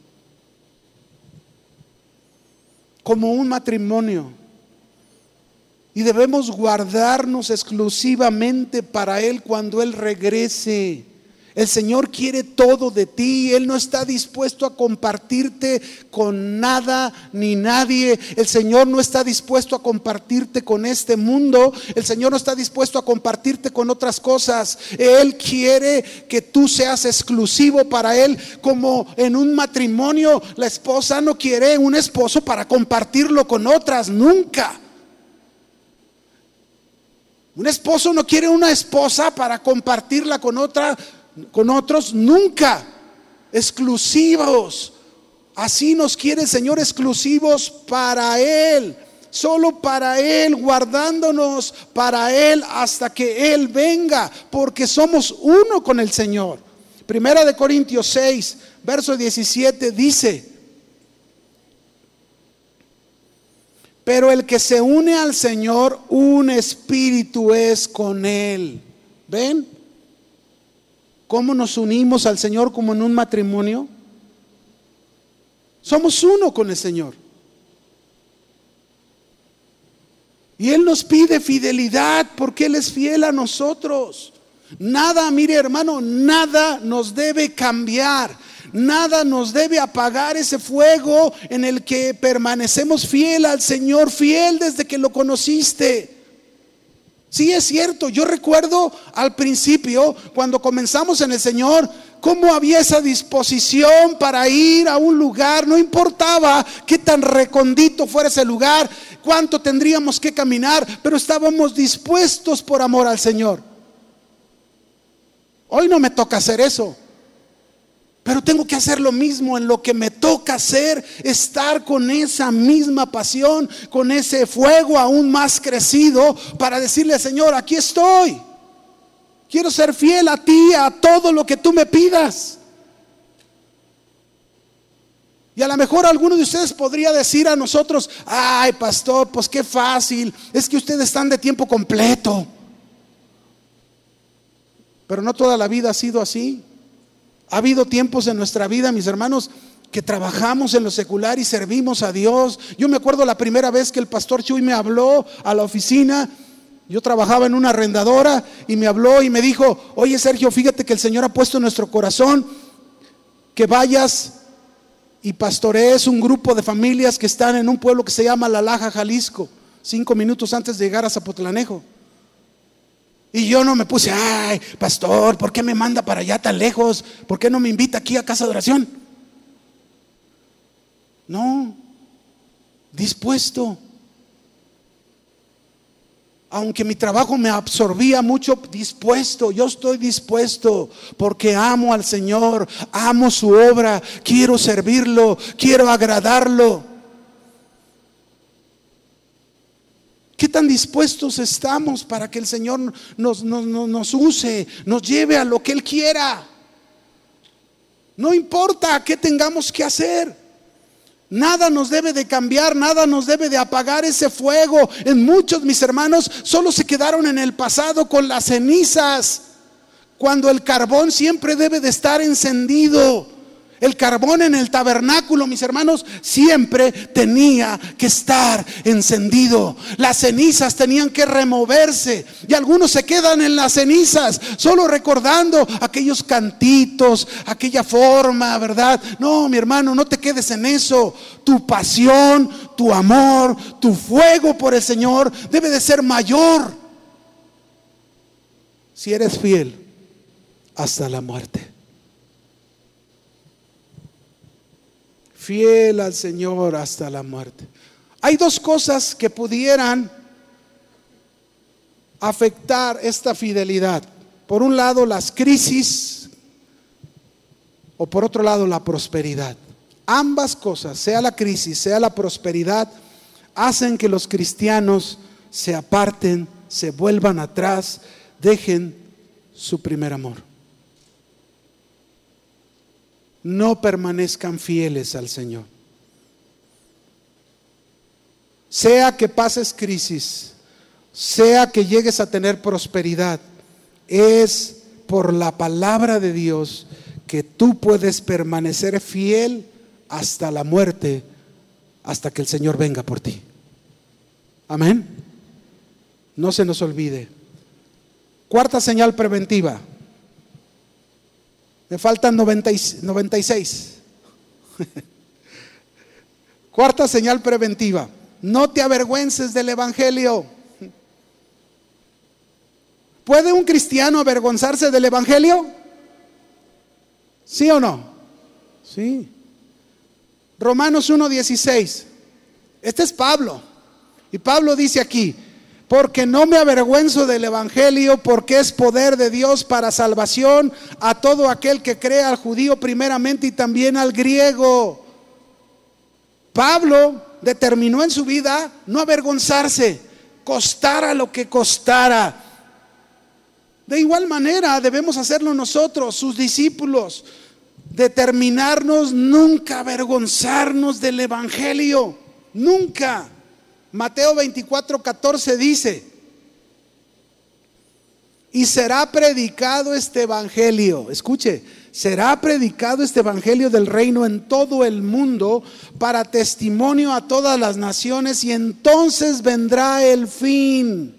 Como un matrimonio. Y debemos guardarnos exclusivamente para Él cuando Él regrese. El Señor quiere todo de ti. Él no está dispuesto a compartirte con nada ni nadie. El Señor no está dispuesto a compartirte con este mundo. El Señor no está dispuesto a compartirte con otras cosas. Él quiere que tú seas exclusivo para Él. Como en un matrimonio, la esposa no quiere un esposo para compartirlo con otras. Nunca. Un esposo no quiere una esposa para compartirla con otra con otros, nunca. Exclusivos. Así nos quiere el Señor exclusivos para Él. Solo para Él, guardándonos para Él hasta que Él venga, porque somos uno con el Señor. Primera de Corintios 6, verso 17 dice, pero el que se une al Señor, un espíritu es con Él. ¿Ven? ¿Cómo nos unimos al Señor como en un matrimonio? Somos uno con el Señor. Y Él nos pide fidelidad porque Él es fiel a nosotros. Nada, mire hermano, nada nos debe cambiar. Nada nos debe apagar ese fuego en el que permanecemos fiel al Señor, fiel desde que lo conociste. Sí, es cierto. Yo recuerdo al principio, cuando comenzamos en el Señor, cómo había esa disposición para ir a un lugar. No importaba qué tan recondito fuera ese lugar, cuánto tendríamos que caminar, pero estábamos dispuestos por amor al Señor. Hoy no me toca hacer eso. Pero tengo que hacer lo mismo en lo que me toca hacer, estar con esa misma pasión, con ese fuego aún más crecido para decirle, Señor, aquí estoy. Quiero ser fiel a ti, a todo lo que tú me pidas. Y a lo mejor alguno de ustedes podría decir a nosotros, ay pastor, pues qué fácil, es que ustedes están de tiempo completo. Pero no toda la vida ha sido así. Ha habido tiempos en nuestra vida, mis hermanos, que trabajamos en lo secular y servimos a Dios. Yo me acuerdo la primera vez que el pastor Chuy me habló a la oficina. Yo trabajaba en una arrendadora y me habló y me dijo, oye Sergio, fíjate que el Señor ha puesto en nuestro corazón que vayas y pastorees un grupo de familias que están en un pueblo que se llama La Laja, Jalisco, cinco minutos antes de llegar a Zapotlanejo. Y yo no me puse, ay, pastor, ¿por qué me manda para allá tan lejos? ¿Por qué no me invita aquí a casa de oración? No, dispuesto. Aunque mi trabajo me absorbía mucho, dispuesto, yo estoy dispuesto porque amo al Señor, amo su obra, quiero servirlo, quiero agradarlo. ¿Qué tan dispuestos estamos para que el Señor nos, use, nos lleve a lo que Él quiera? No importa qué tengamos que hacer. Nada nos debe de cambiar, nada nos debe de apagar ese fuego. En muchos, mis hermanos, solo se quedaron en el pasado con las cenizas, cuando el carbón siempre debe de estar encendido. El carbón en el tabernáculo, mis hermanos, siempre tenía que estar encendido. Las cenizas tenían que removerse. Y algunos se quedan en las cenizas, solo recordando aquellos cantitos, aquella forma, ¿verdad? No, mi hermano, no te quedes en eso. Tu pasión, tu amor, tu fuego por el Señor debe de ser mayor. Si eres fiel hasta la muerte. Fiel al Señor hasta la muerte. Hay dos cosas que pudieran afectar esta fidelidad. Por un lado, las crisis o por otro lado, la prosperidad. Ambas cosas, sea la crisis, sea la prosperidad, hacen que los cristianos se aparten, se vuelvan atrás, dejen su primer amor no permanezcan fieles al Señor. Sea que pases crisis, sea que llegues a tener prosperidad, es por la palabra de Dios que tú puedes permanecer fiel hasta la muerte, hasta que el Señor venga por ti. Amén. No se nos olvide. Cuarta señal preventiva. Me faltan 96. Cuarta señal preventiva. No te avergüences del Evangelio. ¿Puede un cristiano avergonzarse del Evangelio? ¿Sí o no? Sí. Romanos 1.16. Este es Pablo. Y Pablo dice aquí, porque no me avergüenzo del Evangelio, porque es poder de Dios para salvación a todo aquel que cree, al judío primeramente y también al griego. Pablo determinó en su vida no avergonzarse, costara lo que costara. De igual manera debemos hacerlo nosotros, sus discípulos, determinarnos nunca avergonzarnos del Evangelio, nunca. Mateo 24, 14 dice, y será predicado este evangelio, escuche, será predicado este evangelio del reino en todo el mundo para testimonio a todas las naciones y entonces vendrá el fin.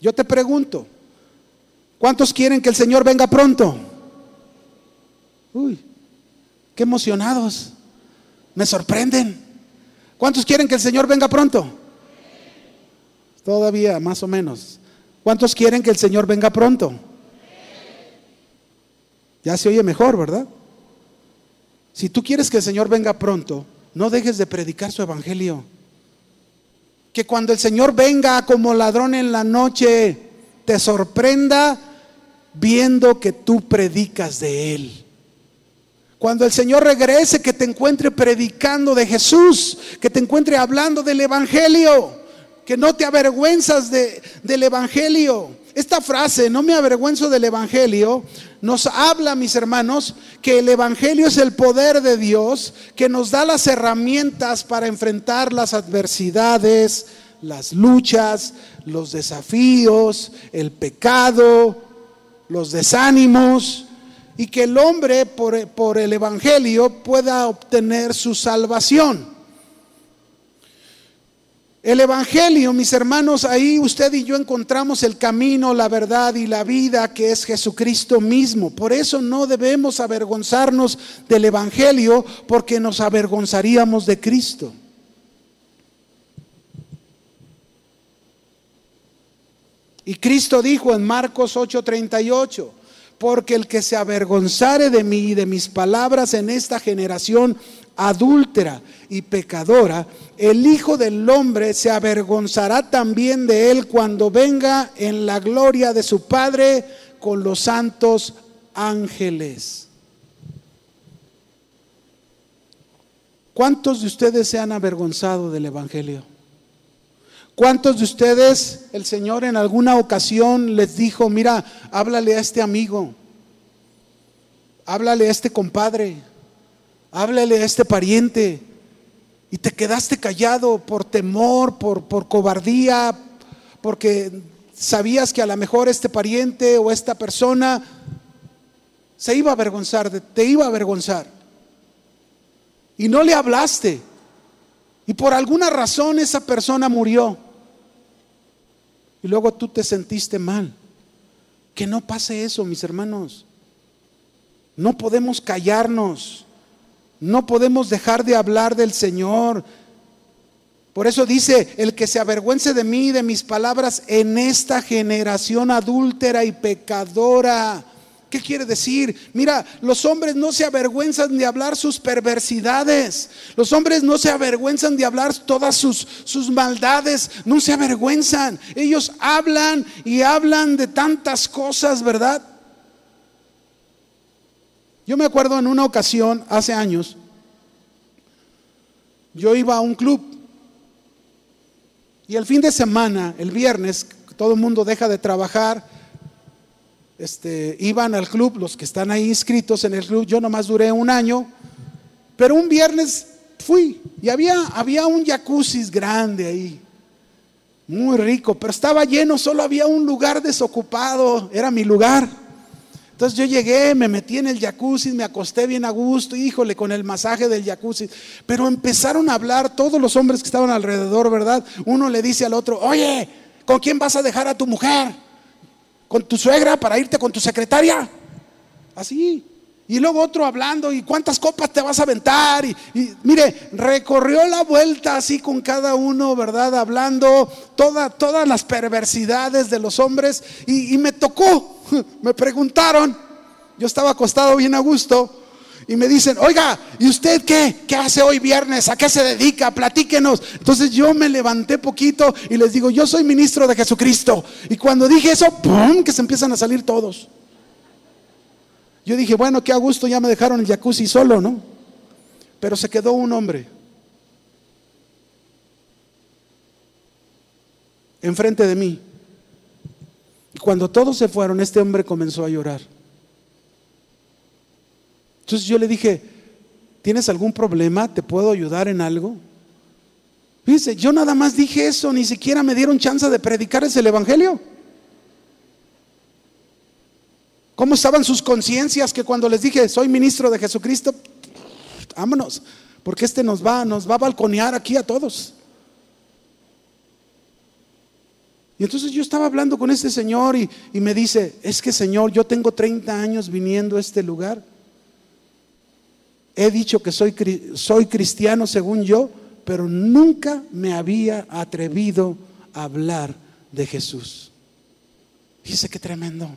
Yo te pregunto, ¿cuántos quieren que el Señor venga pronto? Uy, qué emocionados, me sorprenden. ¿Cuántos quieren que el Señor venga pronto? Todavía, más o menos. ¿Cuántos quieren que el Señor venga pronto? Ya se oye mejor, ¿verdad? Si tú quieres que el Señor venga pronto, no dejes de predicar su evangelio. Que cuando el Señor venga como ladrón en la noche, te sorprenda viendo que tú predicas de Él. Cuando el Señor regrese, que te encuentre predicando de Jesús, que te encuentre hablando del Evangelio, que no te avergüenzas de, del Evangelio. esta frase, no me avergüenzo del Evangelio, nos habla, mis hermanos, que el Evangelio es el poder de Dios que nos da las herramientas para enfrentar las adversidades, las luchas, los desafíos, el pecado, los desánimos, y que el hombre por, por el Evangelio pueda obtener su salvación. El Evangelio, mis hermanos, ahí usted y yo encontramos el camino, la verdad y la vida que es Jesucristo mismo. Por eso no debemos avergonzarnos del Evangelio porque nos avergonzaríamos de Cristo. Y Cristo dijo en Marcos 8:38, porque el que se avergonzare de mí y de mis palabras en esta generación adúltera y pecadora, el Hijo del Hombre se avergonzará también de él cuando venga en la gloria de su Padre con los santos ángeles. ¿Cuántos de ustedes se han avergonzado del Evangelio? ¿Cuántos de ustedes el Señor en alguna ocasión les dijo, mira, háblale a este amigo, háblale a este compadre, háblale a este pariente? Y te quedaste callado por temor, por, por cobardía, porque sabías que a lo mejor este pariente o esta persona se iba a avergonzar, te iba a avergonzar. Y no le hablaste. Y por alguna razón esa persona murió. Y luego tú te sentiste mal. Que no pase eso, mis hermanos. No podemos callarnos. No podemos dejar de hablar del Señor. Por eso dice, el que se avergüence de mí y de mis palabras en esta generación adúltera y pecadora. ¿Qué quiere decir? Mira, los hombres no se avergüenzan de hablar sus perversidades. Los hombres no se avergüenzan de hablar todas sus, sus maldades. No se avergüenzan. Ellos hablan y hablan de tantas cosas, ¿verdad? Yo me acuerdo en una ocasión, hace años, yo iba a un club y el fin de semana, el viernes, todo el mundo deja de trabajar, este, iban al club, los que están ahí inscritos en el club, yo nomás duré un año, pero un viernes fui y había, había un jacuzzi grande ahí, muy rico, pero estaba lleno, solo había un lugar desocupado, era mi lugar. Entonces yo llegué, me metí en el jacuzzi, me acosté bien a gusto, híjole, con el masaje del jacuzzi. Pero empezaron a hablar todos los hombres que estaban alrededor, ¿verdad? Uno le dice al otro, oye, ¿con quién vas a dejar a tu mujer? ¿Con tu suegra para irte con tu secretaria? Así. Y luego otro hablando, ¿y cuántas copas te vas a aventar? Y, mire, recorrió la vuelta así con cada uno, ¿verdad? Hablando todas las perversidades de los hombres. y me tocó me preguntaron, yo estaba acostado bien a gusto, y me dicen, oiga, ¿y usted qué? ¿Qué hace hoy viernes? ¿A qué se dedica? Platíquenos. Entonces yo me levanté poquito y les digo, yo soy ministro de Jesucristo. Y cuando dije eso, ¡pum! que se empiezan a salir todos. Yo dije, bueno, qué a gusto, ya me dejaron el jacuzzi solo, ¿no? Pero se quedó un hombre. Enfrente de mí. Y cuando todos se fueron, este hombre comenzó a llorar. Entonces yo le dije, ¿tienes algún problema? ¿Te puedo ayudar en algo? Dice, yo nada más dije eso, ni siquiera me dieron chance de predicar ese el Evangelio. ¿Cómo estaban sus conciencias que cuando les dije, soy ministro de Jesucristo, vámonos, porque este nos va, nos va a balconear aquí a todos? Y entonces yo estaba hablando con este señor y, me dice, es que señor, yo tengo 30 años viniendo a este lugar. He dicho que soy, soy cristiano según yo, pero nunca me había atrevido a hablar de Jesús. Dice que tremendo.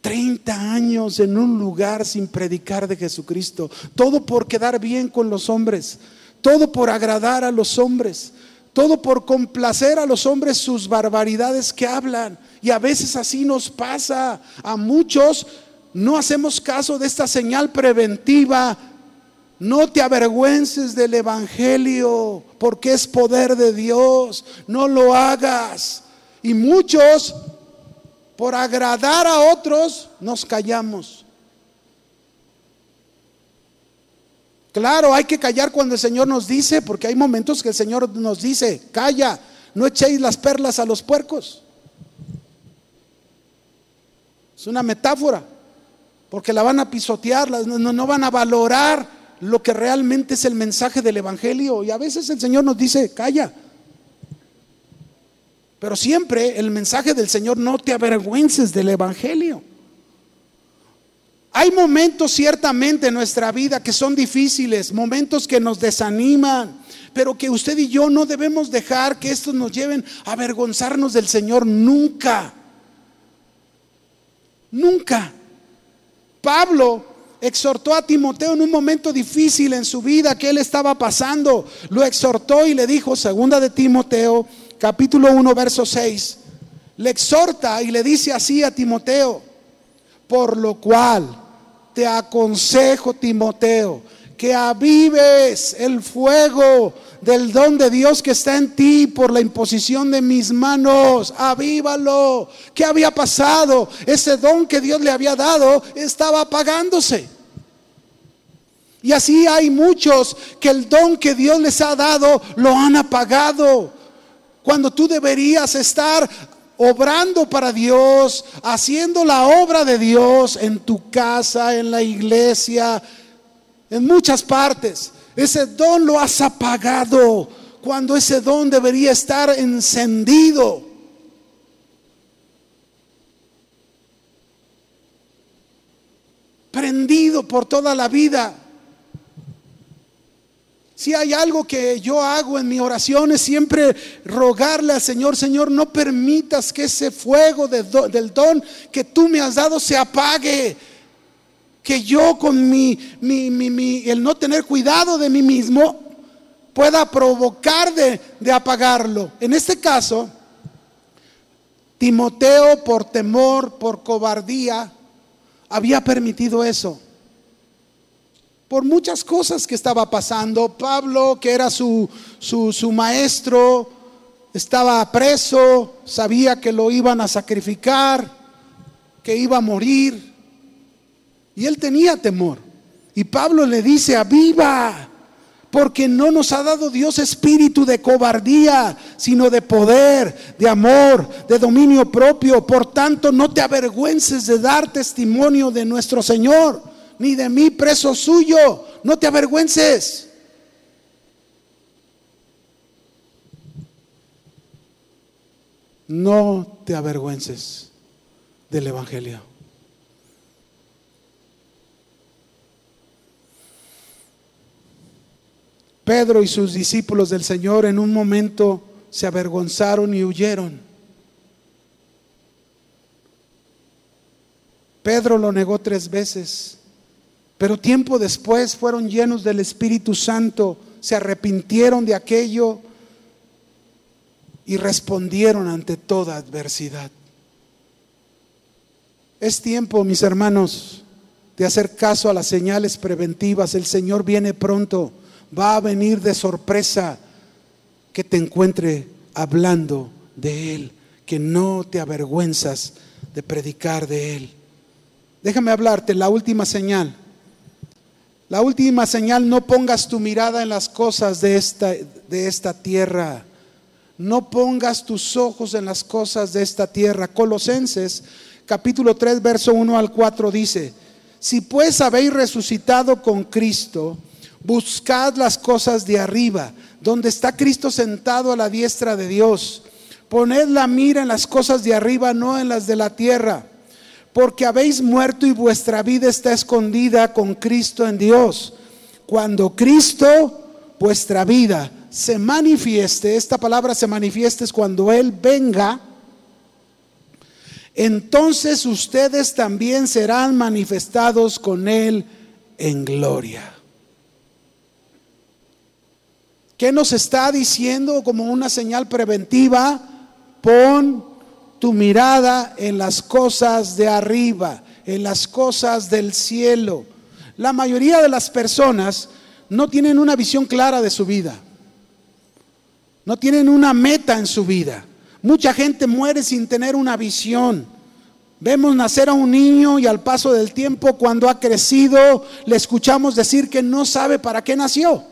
30 años en un lugar sin predicar de Jesucristo. Todo por quedar bien con los hombres. Todo por agradar a los hombres todo por complacer a los hombres sus barbaridades que hablan. Y a veces así nos pasa. A muchos no hacemos caso de esta señal preventiva. No te avergüences del Evangelio, porque es poder de Dios. No lo hagas. Y muchos por agradar a otros, nos callamos. Claro, hay que callar cuando el Señor nos dice, porque hay momentos que el Señor nos dice, calla, no echéis las perlas a los puercos. Es una metáfora, porque la van a pisotear, no, no van a valorar lo que realmente es el mensaje del Evangelio. Y a veces el Señor nos dice, calla. Pero siempre el mensaje del Señor, no te avergüences del Evangelio. Hay momentos ciertamente en nuestra vida que son difíciles, momentos que nos desaniman, pero que usted y yo no debemos dejar que estos nos lleven a avergonzarnos del Señor nunca. Nunca. Pablo exhortó a Timoteo en un momento difícil en su vida que él estaba pasando. Lo exhortó y le dijo, segunda de Timoteo, capítulo 1, verso 6, le exhorta y le dice así a Timoteo, por lo cual te aconsejo, Timoteo, que avives el fuego del don de Dios que está en ti por la imposición de mis manos. Avívalo. ¿Qué había pasado? Ese don que Dios le había dado estaba apagándose. Y así hay muchos que el don que Dios les ha dado lo han apagado. Cuando tú deberías estar obrando para Dios, haciendo la obra de Dios en tu casa, en la iglesia, en muchas partes. Ese don lo has apagado cuando ese don debería estar encendido. Prendido por toda la vida. Si hay algo que yo hago en mi oración es siempre rogarle al Señor, Señor, no permitas que ese fuego del don que tú me has dado se apague. Que yo con mi, el no tener cuidado de mí mismo pueda provocar de, de apagarlo. En este caso, Timoteo por temor, por cobardía, había permitido eso por muchas cosas que estaba pasando. Pablo, que era su, su, maestro, estaba preso, sabía que lo iban a sacrificar, que iba a morir. Y él tenía temor. Y Pablo le dice, aviva, porque no nos ha dado Dios espíritu de cobardía, sino de poder, de amor, de dominio propio. Por tanto, no te avergüences de dar testimonio de nuestro Señor ni de mí preso suyo. No te avergüences. No te avergüences del Evangelio. Pedro y sus discípulos del Señor en un momento se avergonzaron y huyeron. Pedro lo negó tres veces. Pero tiempo después fueron llenos del Espíritu Santo, se arrepintieron de aquello y respondieron ante toda adversidad. Es tiempo, mis hermanos, de hacer caso a las señales preventivas. El Señor viene pronto, va a venir de sorpresa que te encuentre hablando de Él, que no te avergüenzas de predicar de Él. Déjame hablarte, la última señal la última señal, no pongas tu mirada en las cosas de esta, de esta tierra. No pongas tus ojos en las cosas de esta tierra. Colosenses capítulo 3, verso 1 al 4 dice, si pues habéis resucitado con Cristo, buscad las cosas de arriba, donde está Cristo sentado a la diestra de Dios. Poned la mira en las cosas de arriba, no en las de la tierra porque habéis muerto y vuestra vida está escondida con Cristo en Dios. Cuando Cristo, vuestra vida, se manifieste, esta palabra se manifieste es cuando Él venga, entonces ustedes también serán manifestados con Él en gloria. ¿Qué nos está diciendo como una señal preventiva? Pon tu mirada en las cosas de arriba, en las cosas del cielo. La mayoría de las personas no tienen una visión clara de su vida. No tienen una meta en su vida. Mucha gente muere sin tener una visión. Vemos nacer a un niño y al paso del tiempo, cuando ha crecido, le escuchamos decir que no sabe para qué nació.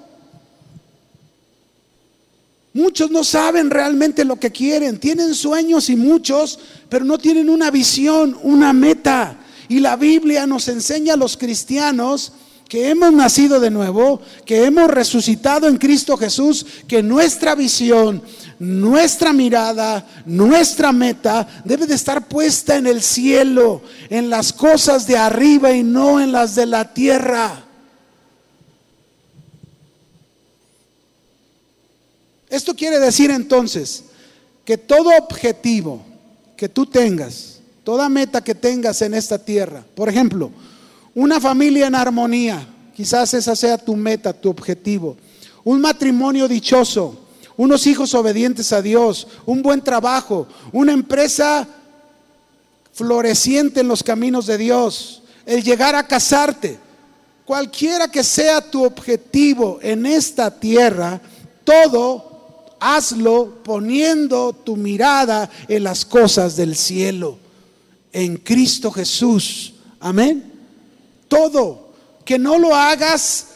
Muchos no saben realmente lo que quieren, tienen sueños y muchos, pero no tienen una visión, una meta. Y la Biblia nos enseña a los cristianos que hemos nacido de nuevo, que hemos resucitado en Cristo Jesús, que nuestra visión, nuestra mirada, nuestra meta debe de estar puesta en el cielo, en las cosas de arriba y no en las de la tierra. Esto quiere decir entonces que todo objetivo que tú tengas, toda meta que tengas en esta tierra, por ejemplo, una familia en armonía, quizás esa sea tu meta, tu objetivo, un matrimonio dichoso, unos hijos obedientes a Dios, un buen trabajo, una empresa floreciente en los caminos de Dios, el llegar a casarte, cualquiera que sea tu objetivo en esta tierra, todo hazlo poniendo tu mirada en las cosas del cielo, en Cristo Jesús. Amén. Todo, que no lo hagas,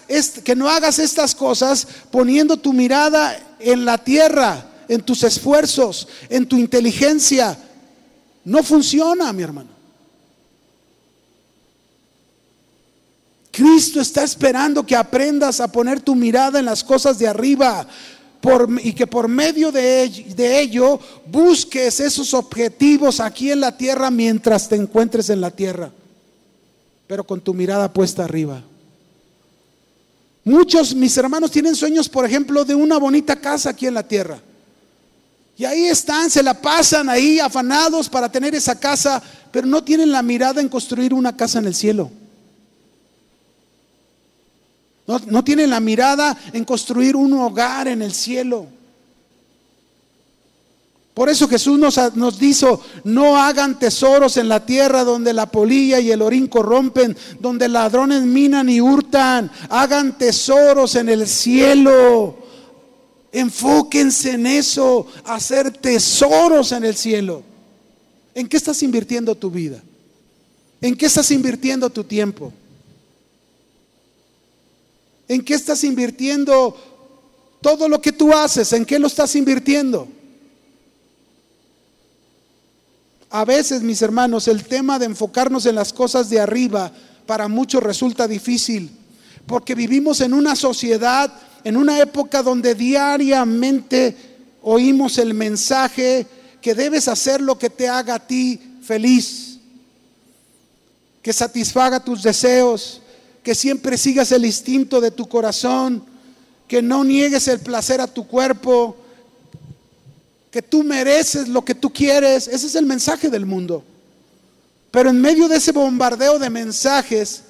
que no hagas estas cosas poniendo tu mirada en la tierra, en tus esfuerzos, en tu inteligencia. No funciona, mi hermano. Cristo está esperando que aprendas a poner tu mirada en las cosas de arriba y que por medio de, de ello busques esos objetivos aquí en la tierra mientras te encuentres en la tierra, pero con tu mirada puesta arriba. Muchos, mis hermanos, tienen sueños, por ejemplo, de una bonita casa aquí en la tierra. Y ahí están, se la pasan ahí afanados para tener esa casa, pero no tienen la mirada en construir una casa en el cielo. No, tienen la mirada en construir un hogar en el cielo. Por eso Jesús nos, nos dijo, no hagan tesoros en la tierra donde la polilla y el orín corrompen, donde ladrones minan y hurtan. Hagan tesoros en el cielo. Enfóquense en eso, hacer tesoros en el cielo. ¿En qué estás invirtiendo tu vida? ¿En qué estás invirtiendo tu tiempo? ¿En qué estás invirtiendo todo lo que tú haces? ¿En qué lo estás invirtiendo? A veces, mis hermanos, el tema de enfocarnos en las cosas de arriba para muchos resulta difícil, porque vivimos en una sociedad, en una época donde diariamente oímos el mensaje que debes hacer lo que te haga a ti feliz, que satisfaga tus deseos, que siempre sigas el instinto de tu corazón, que no niegues el placer a tu cuerpo, que tú mereces lo que tú quieres. Ese es el mensaje del mundo. Pero en medio de ese bombardeo de mensajes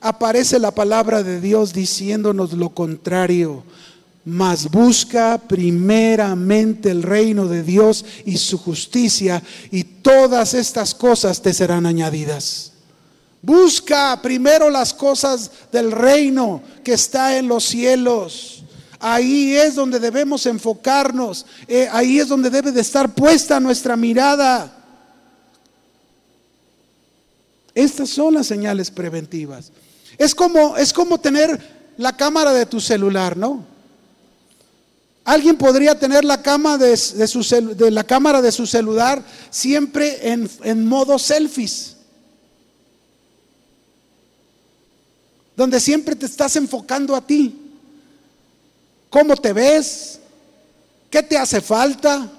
aparece la palabra de Dios diciéndonos lo contrario. Mas busca primeramente el reino de Dios y su justicia y todas estas cosas te serán añadidas. Busca primero las cosas del reino que está en los cielos Ahí es donde debemos enfocarnos, eh, ahí es donde debe de estar puesta nuestra mirada. Estas son las señales preventivas. Es como, es como tener la cámara de tu celular, ¿no? Alguien podría tener la, cama de, la cámara de su celular siempre en, en modo selfies. Donde siempre te estás enfocando a ti. ¿Cómo te ves? ¿Qué te hace falta?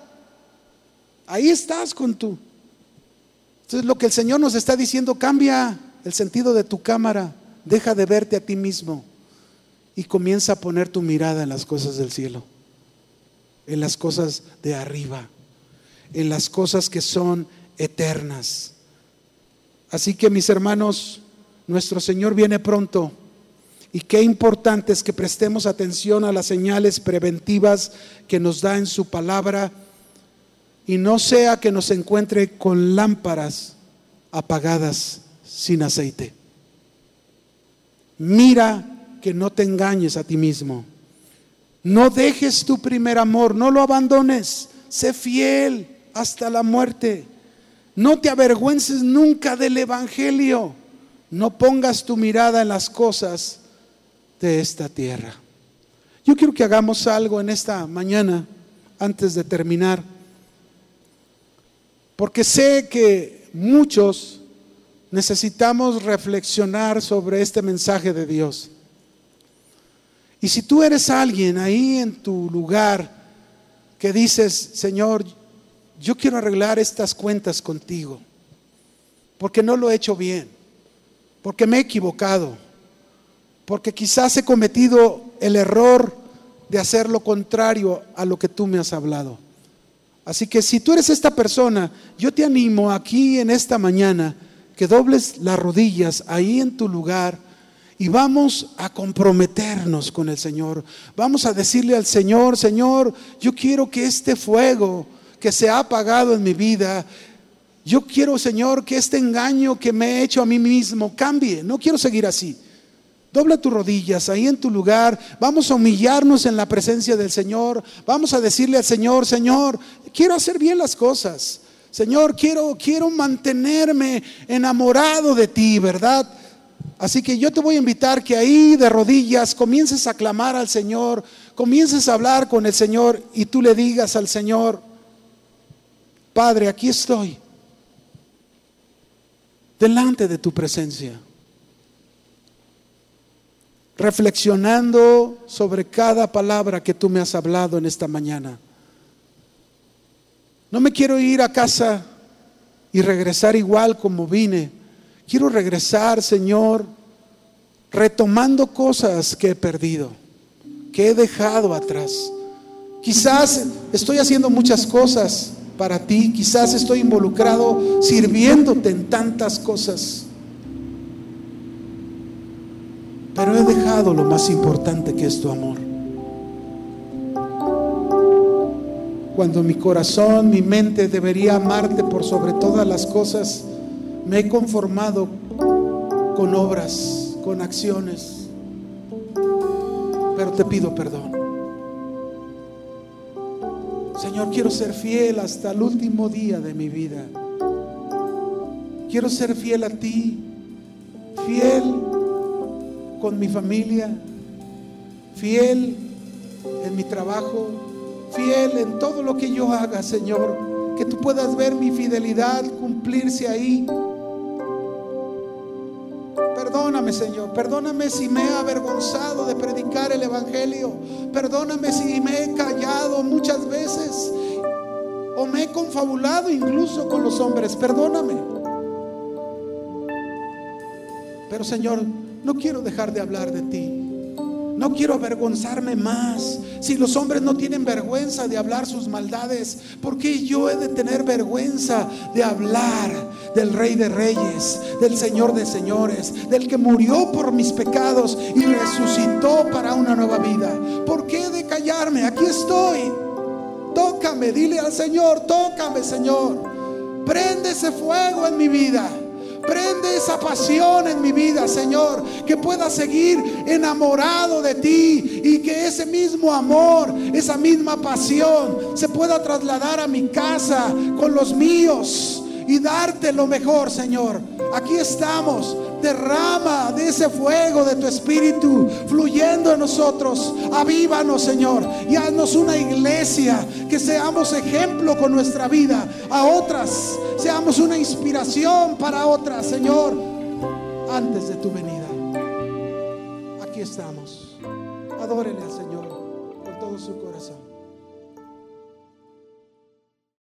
Ahí estás con tú. Entonces lo que el Señor nos está diciendo, cambia el sentido de tu cámara, deja de verte a ti mismo y comienza a poner tu mirada en las cosas del cielo, en las cosas de arriba, en las cosas que son eternas. Así que mis hermanos, nuestro Señor viene pronto. Y qué importante es que prestemos atención a las señales preventivas que nos da en su palabra y no sea que nos encuentre con lámparas apagadas sin aceite. Mira que no te engañes a ti mismo. No dejes tu primer amor, no lo abandones. Sé fiel hasta la muerte. No te avergüences nunca del Evangelio. No pongas tu mirada en las cosas de esta tierra. Yo quiero que hagamos algo en esta mañana antes de terminar. Porque sé que muchos necesitamos reflexionar sobre este mensaje de Dios. Y si tú eres alguien ahí en tu lugar que dices, Señor, yo quiero arreglar estas cuentas contigo, porque no lo he hecho bien, porque me he equivocado, porque quizás he cometido el error de hacer lo contrario a lo que tú me has hablado. Así que si tú eres esta persona, yo te animo aquí en esta mañana que dobles las rodillas ahí en tu lugar y vamos a comprometernos con el Señor. Vamos a decirle al Señor, Señor, yo quiero que este fuego que se ha apagado en mi vida, yo quiero, Señor, que este engaño que me he hecho a mí mismo cambie. No quiero seguir así. Dobla tus rodillas ahí en tu lugar. Vamos a humillarnos en la presencia del Señor. Vamos a decirle al Señor, Señor, quiero hacer bien las cosas. Señor, quiero, quiero mantenerme enamorado de ti, ¿verdad? Así que yo te voy a invitar que ahí de rodillas comiences a clamar al Señor, comiences a hablar con el Señor y tú le digas al Señor, Padre, aquí estoy, delante de tu presencia, reflexionando sobre cada palabra que tú me has hablado en esta mañana. No me quiero ir a casa y regresar igual como vine. Quiero regresar, Señor, retomando cosas que he perdido, que he dejado atrás. Quizás estoy haciendo muchas cosas para ti, quizás estoy involucrado sirviéndote en tantas cosas, pero he dejado lo más importante que es tu amor. Cuando mi corazón, mi mente debería amarte por sobre todas las cosas, me he conformado con obras, con acciones, pero te pido perdón. Señor, quiero ser fiel hasta el último día de mi vida. Quiero ser fiel a ti, fiel con mi familia, fiel en mi trabajo, fiel en todo lo que yo haga, Señor. Que tú puedas ver mi fidelidad cumplirse ahí. Perdóname, Señor. Perdóname si me he avergonzado de predicar el Evangelio. Perdóname si me he callado muchas veces. O me he confabulado incluso con los hombres. Perdóname. Pero Señor, no quiero dejar de hablar de ti. No quiero avergonzarme más. Si los hombres no tienen vergüenza de hablar sus maldades, ¿por qué yo he de tener vergüenza de hablar del Rey de Reyes, del Señor de Señores, del que murió por mis pecados y resucitó para una nueva vida? ¿Por qué he de callarme? Aquí estoy. Tócame, dile al Señor, tócame, Señor. Prende ese fuego en mi vida. Prende esa pasión en mi vida, Señor, que pueda seguir enamorado de ti y que ese mismo amor, esa misma pasión se pueda trasladar a mi casa con los míos y darte lo mejor, Señor. Aquí estamos. Derrama de ese fuego de tu espíritu fluyendo en nosotros. Avívanos, Señor, y haznos una iglesia que seamos ejemplo con nuestra vida a otras. Seamos una inspiración para otras, Señor, antes de tu venida. Aquí estamos. Adórele al Señor con todo su corazón.